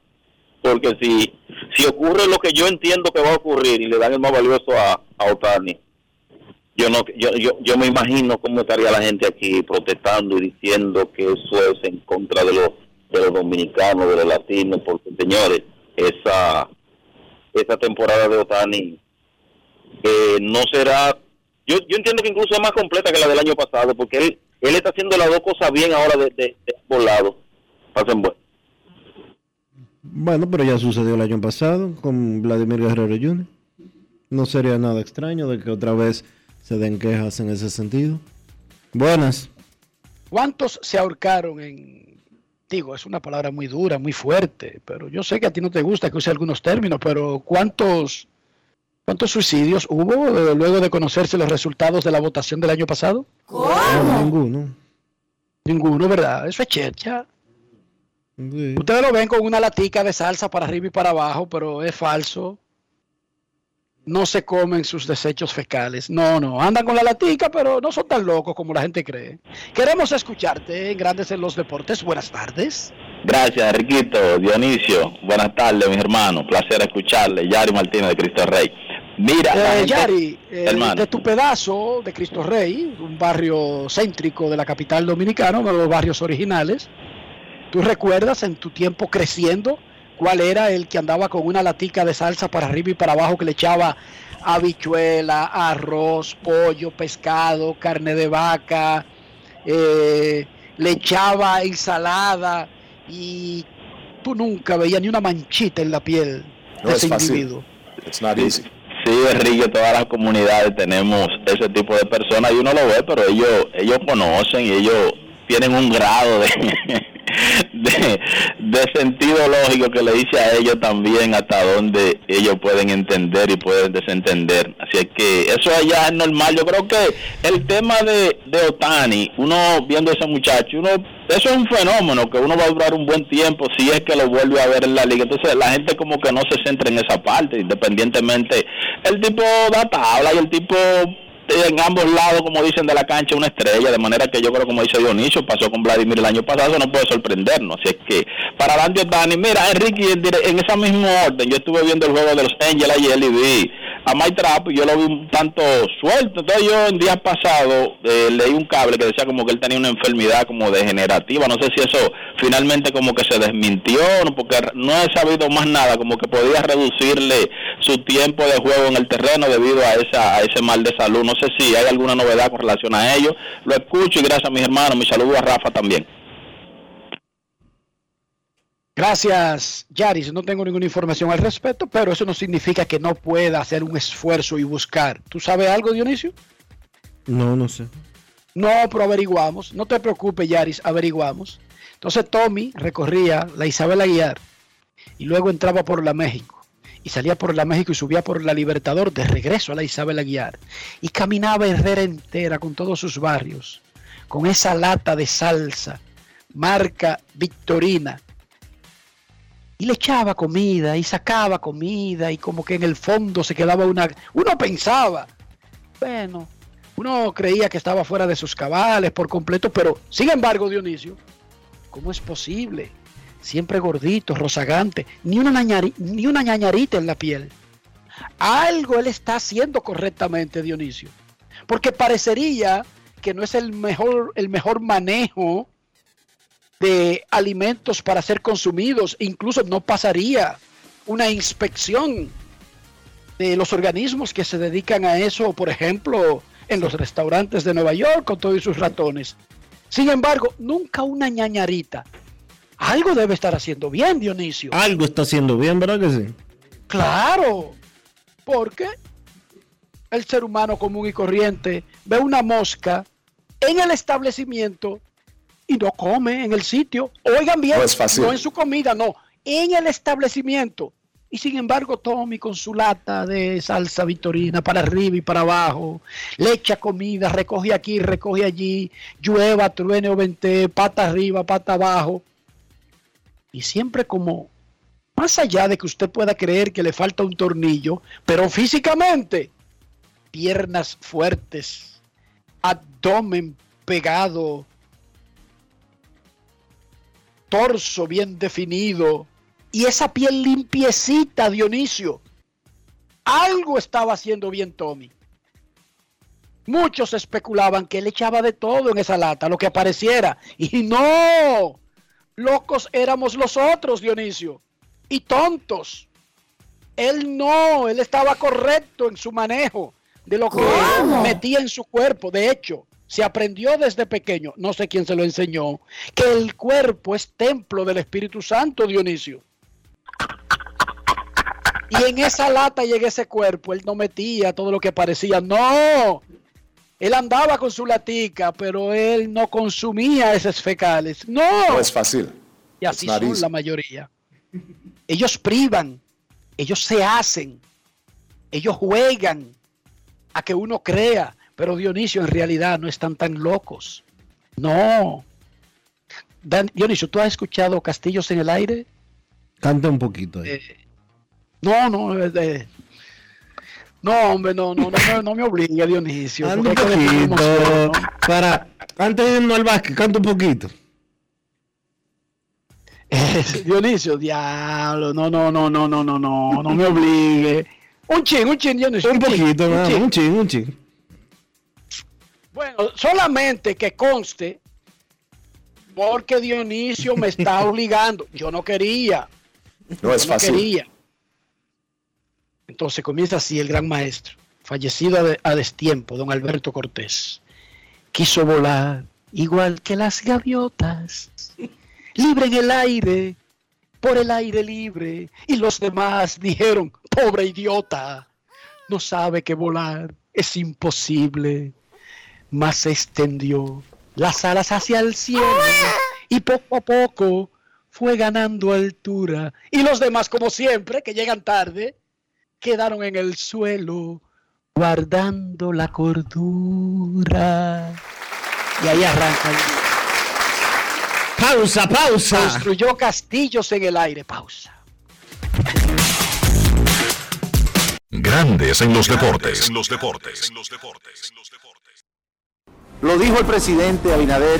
porque si si ocurre lo que yo entiendo que va a ocurrir y le dan el más valioso a, a Otani, yo no yo, yo yo me imagino cómo estaría la gente aquí protestando y diciendo que eso es en contra de los de los dominicanos, de los latinos, porque señores, esa esa temporada de Otani eh, no será yo, yo entiendo que incluso es más completa que la del año pasado porque él él está haciendo las dos cosas bien ahora de, de, de ambos lados. Pasen bueno. Bueno, pero ya sucedió el año pasado con Vladimir Guerrero Jr. No sería nada extraño de que otra vez se den quejas en ese sentido. Buenas. ¿Cuántos se ahorcaron en... Digo, es una palabra muy dura, muy fuerte, pero yo sé que a ti no te gusta que use algunos términos, pero ¿cuántos, cuántos suicidios hubo eh, luego de conocerse los resultados de la votación del año pasado? No, ninguno. Ninguno, ¿verdad? Eso es checha. Sí. Ustedes lo ven con una latica de salsa para arriba y para abajo, pero es falso. No se comen sus desechos fecales. No, no. Andan con la latica, pero no son tan locos como la gente cree. Queremos escucharte en Grandes en los Deportes. Buenas tardes. Gracias, Enriquito, Dionisio. Buenas tardes, mis hermanos. Placer escucharle. Yari Martínez de Cristo Rey. Mira, Eh, gente- Yari, eh, de tu pedazo de Cristo Rey, un barrio céntrico de la capital dominicana, uno de los barrios originales, ¿tú recuerdas en tu tiempo creciendo cuál era el que andaba con una latica de salsa para arriba y para abajo que le echaba habichuela, arroz, pollo, pescado, carne de vaca, eh, le echaba ensalada y tú nunca veías ni una manchita en la piel No de es ese fácil. individuo? Sí, Enrique, todas las comunidades tenemos ese tipo de personas y uno lo ve, pero ellos ellos conocen y ellos tienen un grado de, (laughs) de, de sentido lógico que le dice a ellos también hasta dónde ellos pueden entender y pueden desentender. Así es que eso allá es normal. Yo creo que el tema de, de Otani, uno viendo a ese muchacho, uno eso es un fenómeno que uno va a durar un buen tiempo si es que lo vuelve a ver en la liga. Entonces la gente como que no se centra en esa parte, independientemente. El tipo da tabla y el tipo en ambos lados, como dicen de la cancha, una estrella, de manera que yo creo, como dice Dionisio, pasó con Vladimir el año pasado, eso no puede sorprendernos. Así es que, para Dante Otani, mira, Enrique, en en esa misma orden, yo estuve viendo el juego de los Angels ayer y vi a Mike Trap y yo lo vi un tanto suelto. Entonces yo en días pasados eh, leí un cable que decía como que él tenía una enfermedad como degenerativa. No sé si eso finalmente como que se desmintió, porque no he sabido más nada, como que podía reducirle su tiempo de juego en el terreno debido a, esa, a ese mal de salud. No sé si hay alguna novedad con relación a ello. Lo escucho y gracias a mis hermanos. Mi saludo a Rafa también. Gracias, Yaris. No tengo ninguna información al respecto, pero eso no significa que no pueda hacer un esfuerzo y buscar. ¿Tú sabes algo, Dionisio? No, no sé. No, pero averiguamos. No te preocupes, Yaris, averiguamos. Entonces Tommy recorría la Isabel Aguiar y luego entraba por la México y salía por la México y subía por la Libertador de regreso a la Isabel Aguiar y caminaba Herrera entera con todos sus barrios, con esa lata de salsa, marca Victorina, y le echaba comida y sacaba comida y como que en el fondo se quedaba una... Uno pensaba, bueno, uno creía que estaba fuera de sus cabales por completo, pero sin embargo, Dionisio, ¿cómo es posible? Siempre gordito, rozagante, ni una, ni una ñañarita en la piel. Algo él está haciendo correctamente, Dionisio. Porque parecería que no es el mejor, el mejor manejo de alimentos para ser consumidos. Incluso no pasaría una inspección de los organismos que se dedican a eso, por ejemplo, en los restaurantes de Nueva York con todos sus ratones. Sin embargo, nunca una ñañarita. Algo debe estar haciendo bien, Dionisio. Algo está haciendo bien, ¿verdad que sí? Claro, porque el ser humano común y corriente ve una mosca en el establecimiento y no come en el sitio. Oigan bien, no, en su comida, no, en el establecimiento. Y sin embargo, Tommy con su lata de salsa victorina para arriba y para abajo, le echa comida, recoge aquí, recoge allí, llueva, truene o vente, pata arriba, pata abajo. Y siempre como, más allá de que usted pueda creer que le falta un tornillo, pero físicamente, piernas fuertes, abdomen pegado, torso bien definido y esa piel limpiecita, Dionisio. Algo estaba haciendo bien Tommy. Muchos especulaban que él echaba de todo en esa lata, lo que apareciera. Y no, locos éramos los otros, Dionisio. Y tontos. Él no, él estaba correcto en su manejo de lo que metía en su cuerpo. De hecho, se aprendió desde pequeño, no sé quién se lo enseñó, que el cuerpo es templo del Espíritu Santo, Dionisio. Y en esa lata y en ese cuerpo, él no metía todo lo que parecía. No, él andaba con su latica, pero él no consumía esos fecales. No. No es fácil. Y así son la mayoría. Ellos privan, ellos se hacen, ellos juegan a que uno crea pero Dionisio, en realidad no están tan locos. No. Dionisio, ¿tú has escuchado Castillos en el aire? Canta un poquito. Eh, no, no, eh, no, hombre, no, no, no, no me obliga, Dionisio. Canta un poquito. Para, antes de irnos al básquet, canta un poquito. (laughs) Dionisio, diablo, no, no, no, no, no, no, no, no me obligue. Un ching, un ching, Dionisio. Un, poquito, un, ching. un ching, un ching. Bueno, solamente que conste, porque Dionisio me está obligando. Yo no quería. No es fácil. quería. Entonces comienza así el gran maestro, fallecido a, destiempo, don Alberto Cortés. Quiso volar igual que las gaviotas, libre en el aire, por el aire libre. Y los demás dijeron, pobre idiota, no sabe que volar es imposible más se extendió las alas hacia el cielo y poco a poco fue ganando altura. Y los demás, como siempre, que llegan tarde, quedaron en el suelo guardando la cordura. Y ahí arranca Pausa, pausa. Construyó castillos en el aire. Pausa. Grandes en los deportes. En los deportes. En los deportes. Lo dijo el presidente Abinader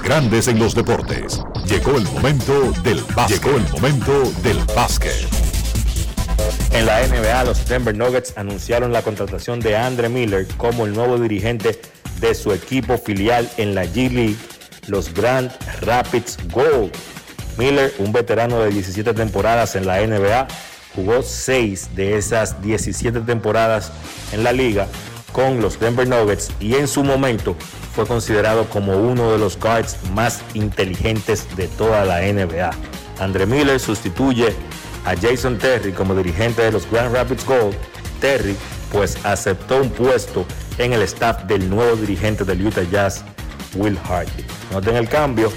Grandes en los Deportes, llegó el momento del básquet. Llegó el momento del básquet. En la NBA, los Denver Nuggets anunciaron la contratación de Andre Miller como el nuevo dirigente de su equipo filial en la G League, los Grand Rapids Gold. Miller, un veterano de 17 temporadas en la NBA, jugó 6 de esas 17 temporadas en la liga con los Denver Nuggets y en su momento fue considerado como uno de los guards más inteligentes de toda la NBA. Andre Miller sustituye a Jason Terry como dirigente de los Grand Rapids Gold, Terry pues aceptó un puesto en el staff del nuevo dirigente del Utah Jazz, Will Hardy. Noten el cambio,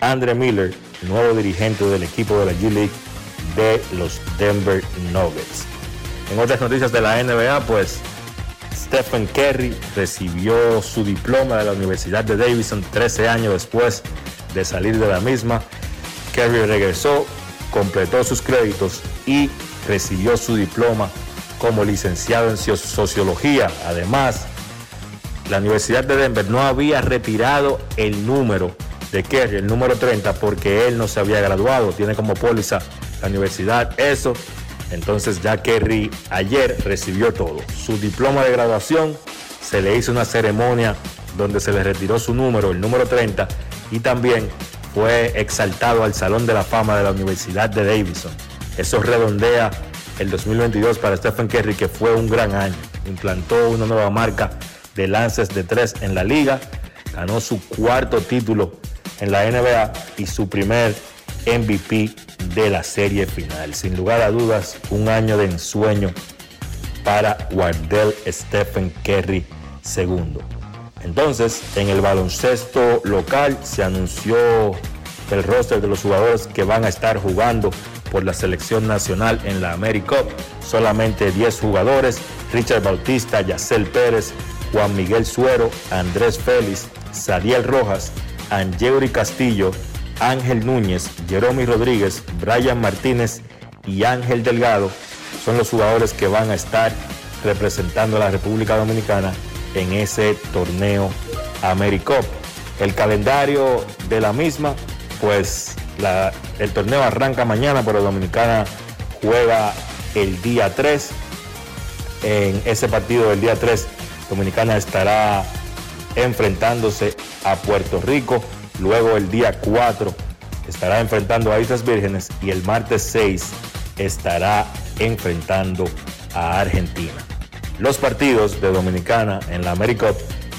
Andre Miller, nuevo dirigente del equipo de la G-League de los Denver Nuggets. En otras noticias de la NBA, pues Stephen Curry recibió su diploma de la Universidad de Davidson 13 años después de salir de la misma. Curry regresó completó sus créditos y recibió su diploma como licenciado en sociología. Además, la Universidad de Denver no había retirado el número de Kerry, el número 30, porque él no se había graduado. Tiene como póliza la universidad eso. Entonces ya Kerry ayer recibió todo. Su diploma de graduación, se le hizo una ceremonia donde se le retiró su número, el número 30, y también fue exaltado al Salón de la Fama de la Universidad de Davidson. Eso redondea el 2022 para Stephen Curry, que fue un gran año. Implantó una nueva marca de lances de tres en la liga, ganó su cuarto título en la NBA y su primer MVP de la serie final. Sin lugar a dudas, un año de ensueño para Wardell Stephen Curry II. Entonces, en el baloncesto local se anunció el roster de los jugadores que van a estar jugando por la selección nacional en la AmeriCup. Solamente 10 jugadores, Richard Bautista, Yacel Pérez, Juan Miguel Suero, Andrés Félix, Sadiel Rojas, Angeuri Castillo, Ángel Núñez, Jeromy Rodríguez, Brian Martínez y Ángel Delgado son los jugadores que van a estar representando a la República Dominicana en ese torneo AmeriCup. El calendario de la misma, pues el torneo arranca mañana, pero Dominicana juega el día 3. En ese partido del día 3, Dominicana estará enfrentándose a Puerto Rico. Luego el día 4 estará enfrentando a Islas Vírgenes y el martes 6 estará enfrentando a Argentina. Los partidos de Dominicana en la AmeriCup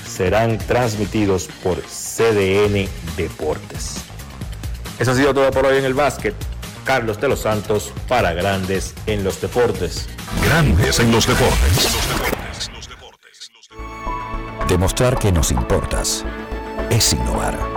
serán transmitidos por CDN Deportes. Eso ha sido todo por hoy en el básquet. Carlos de los Santos para Grandes en los Deportes. Grandes en los Deportes. Demostrar que nos importas es innovar.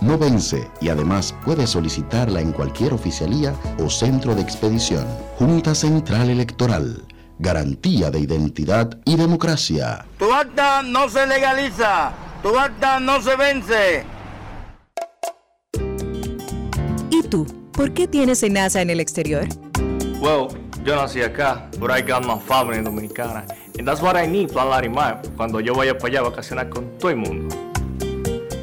no vence y además puedes solicitarla en cualquier oficialía o centro de expedición. Junta Central Electoral. Garantía de identidad y democracia. Tu acta no se legaliza, tu acta no se vence. ¿Y tú? ¿Por qué tienes enaza en el exterior? Well, yo nací acá, but I got my family dominicana. And that's what I need, Plan Larimar, cuando yo vaya para allá a vacacionar con todo el mundo.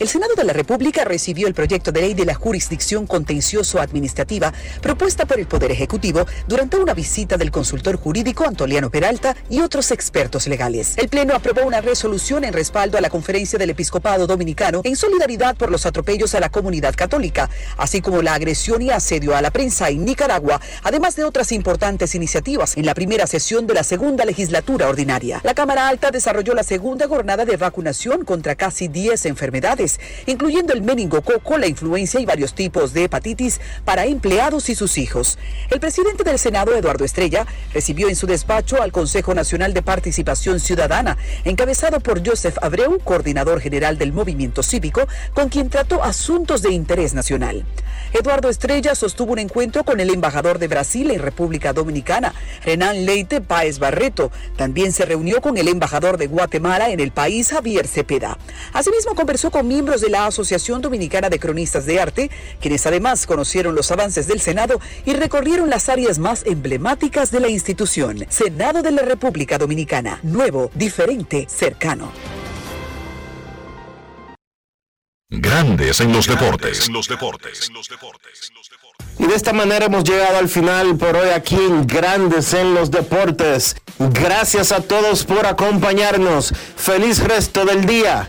El Senado de la República recibió el proyecto de ley de la jurisdicción contencioso-administrativa propuesta por el Poder Ejecutivo durante una visita del consultor jurídico Antoliano Peralta y otros expertos legales. El Pleno aprobó una resolución en respaldo a la Conferencia del Episcopado Dominicano en solidaridad por los atropellos a la comunidad católica, así como la agresión y asedio a la prensa en Nicaragua, además de otras importantes iniciativas en la primera sesión de la segunda legislatura ordinaria. La Cámara Alta desarrolló la segunda jornada de vacunación contra casi 10 enfermedades incluyendo el meningococo, la influencia y varios tipos de hepatitis para empleados y sus hijos. El presidente del Senado, Eduardo Estrella, recibió en su despacho al Consejo Nacional de Participación Ciudadana, encabezado por Joseph Abreu, coordinador general del movimiento cívico, con quien trató asuntos de interés nacional. Eduardo Estrella sostuvo un encuentro con el embajador de Brasil en República Dominicana, Renan Leite Páez Barreto. También se reunió con el embajador de Guatemala en el país, Javier Cepeda. Asimismo, conversó con miembros de la Asociación Dominicana de Cronistas de Arte, quienes además conocieron los avances del Senado y recorrieron las áreas más emblemáticas de la institución. Senado de la República Dominicana. Nuevo, diferente, cercano. Grandes en los deportes. En los deportes. Y de esta manera hemos llegado al final por hoy aquí en Grandes en los Deportes. Gracias a todos por acompañarnos. Feliz resto del día.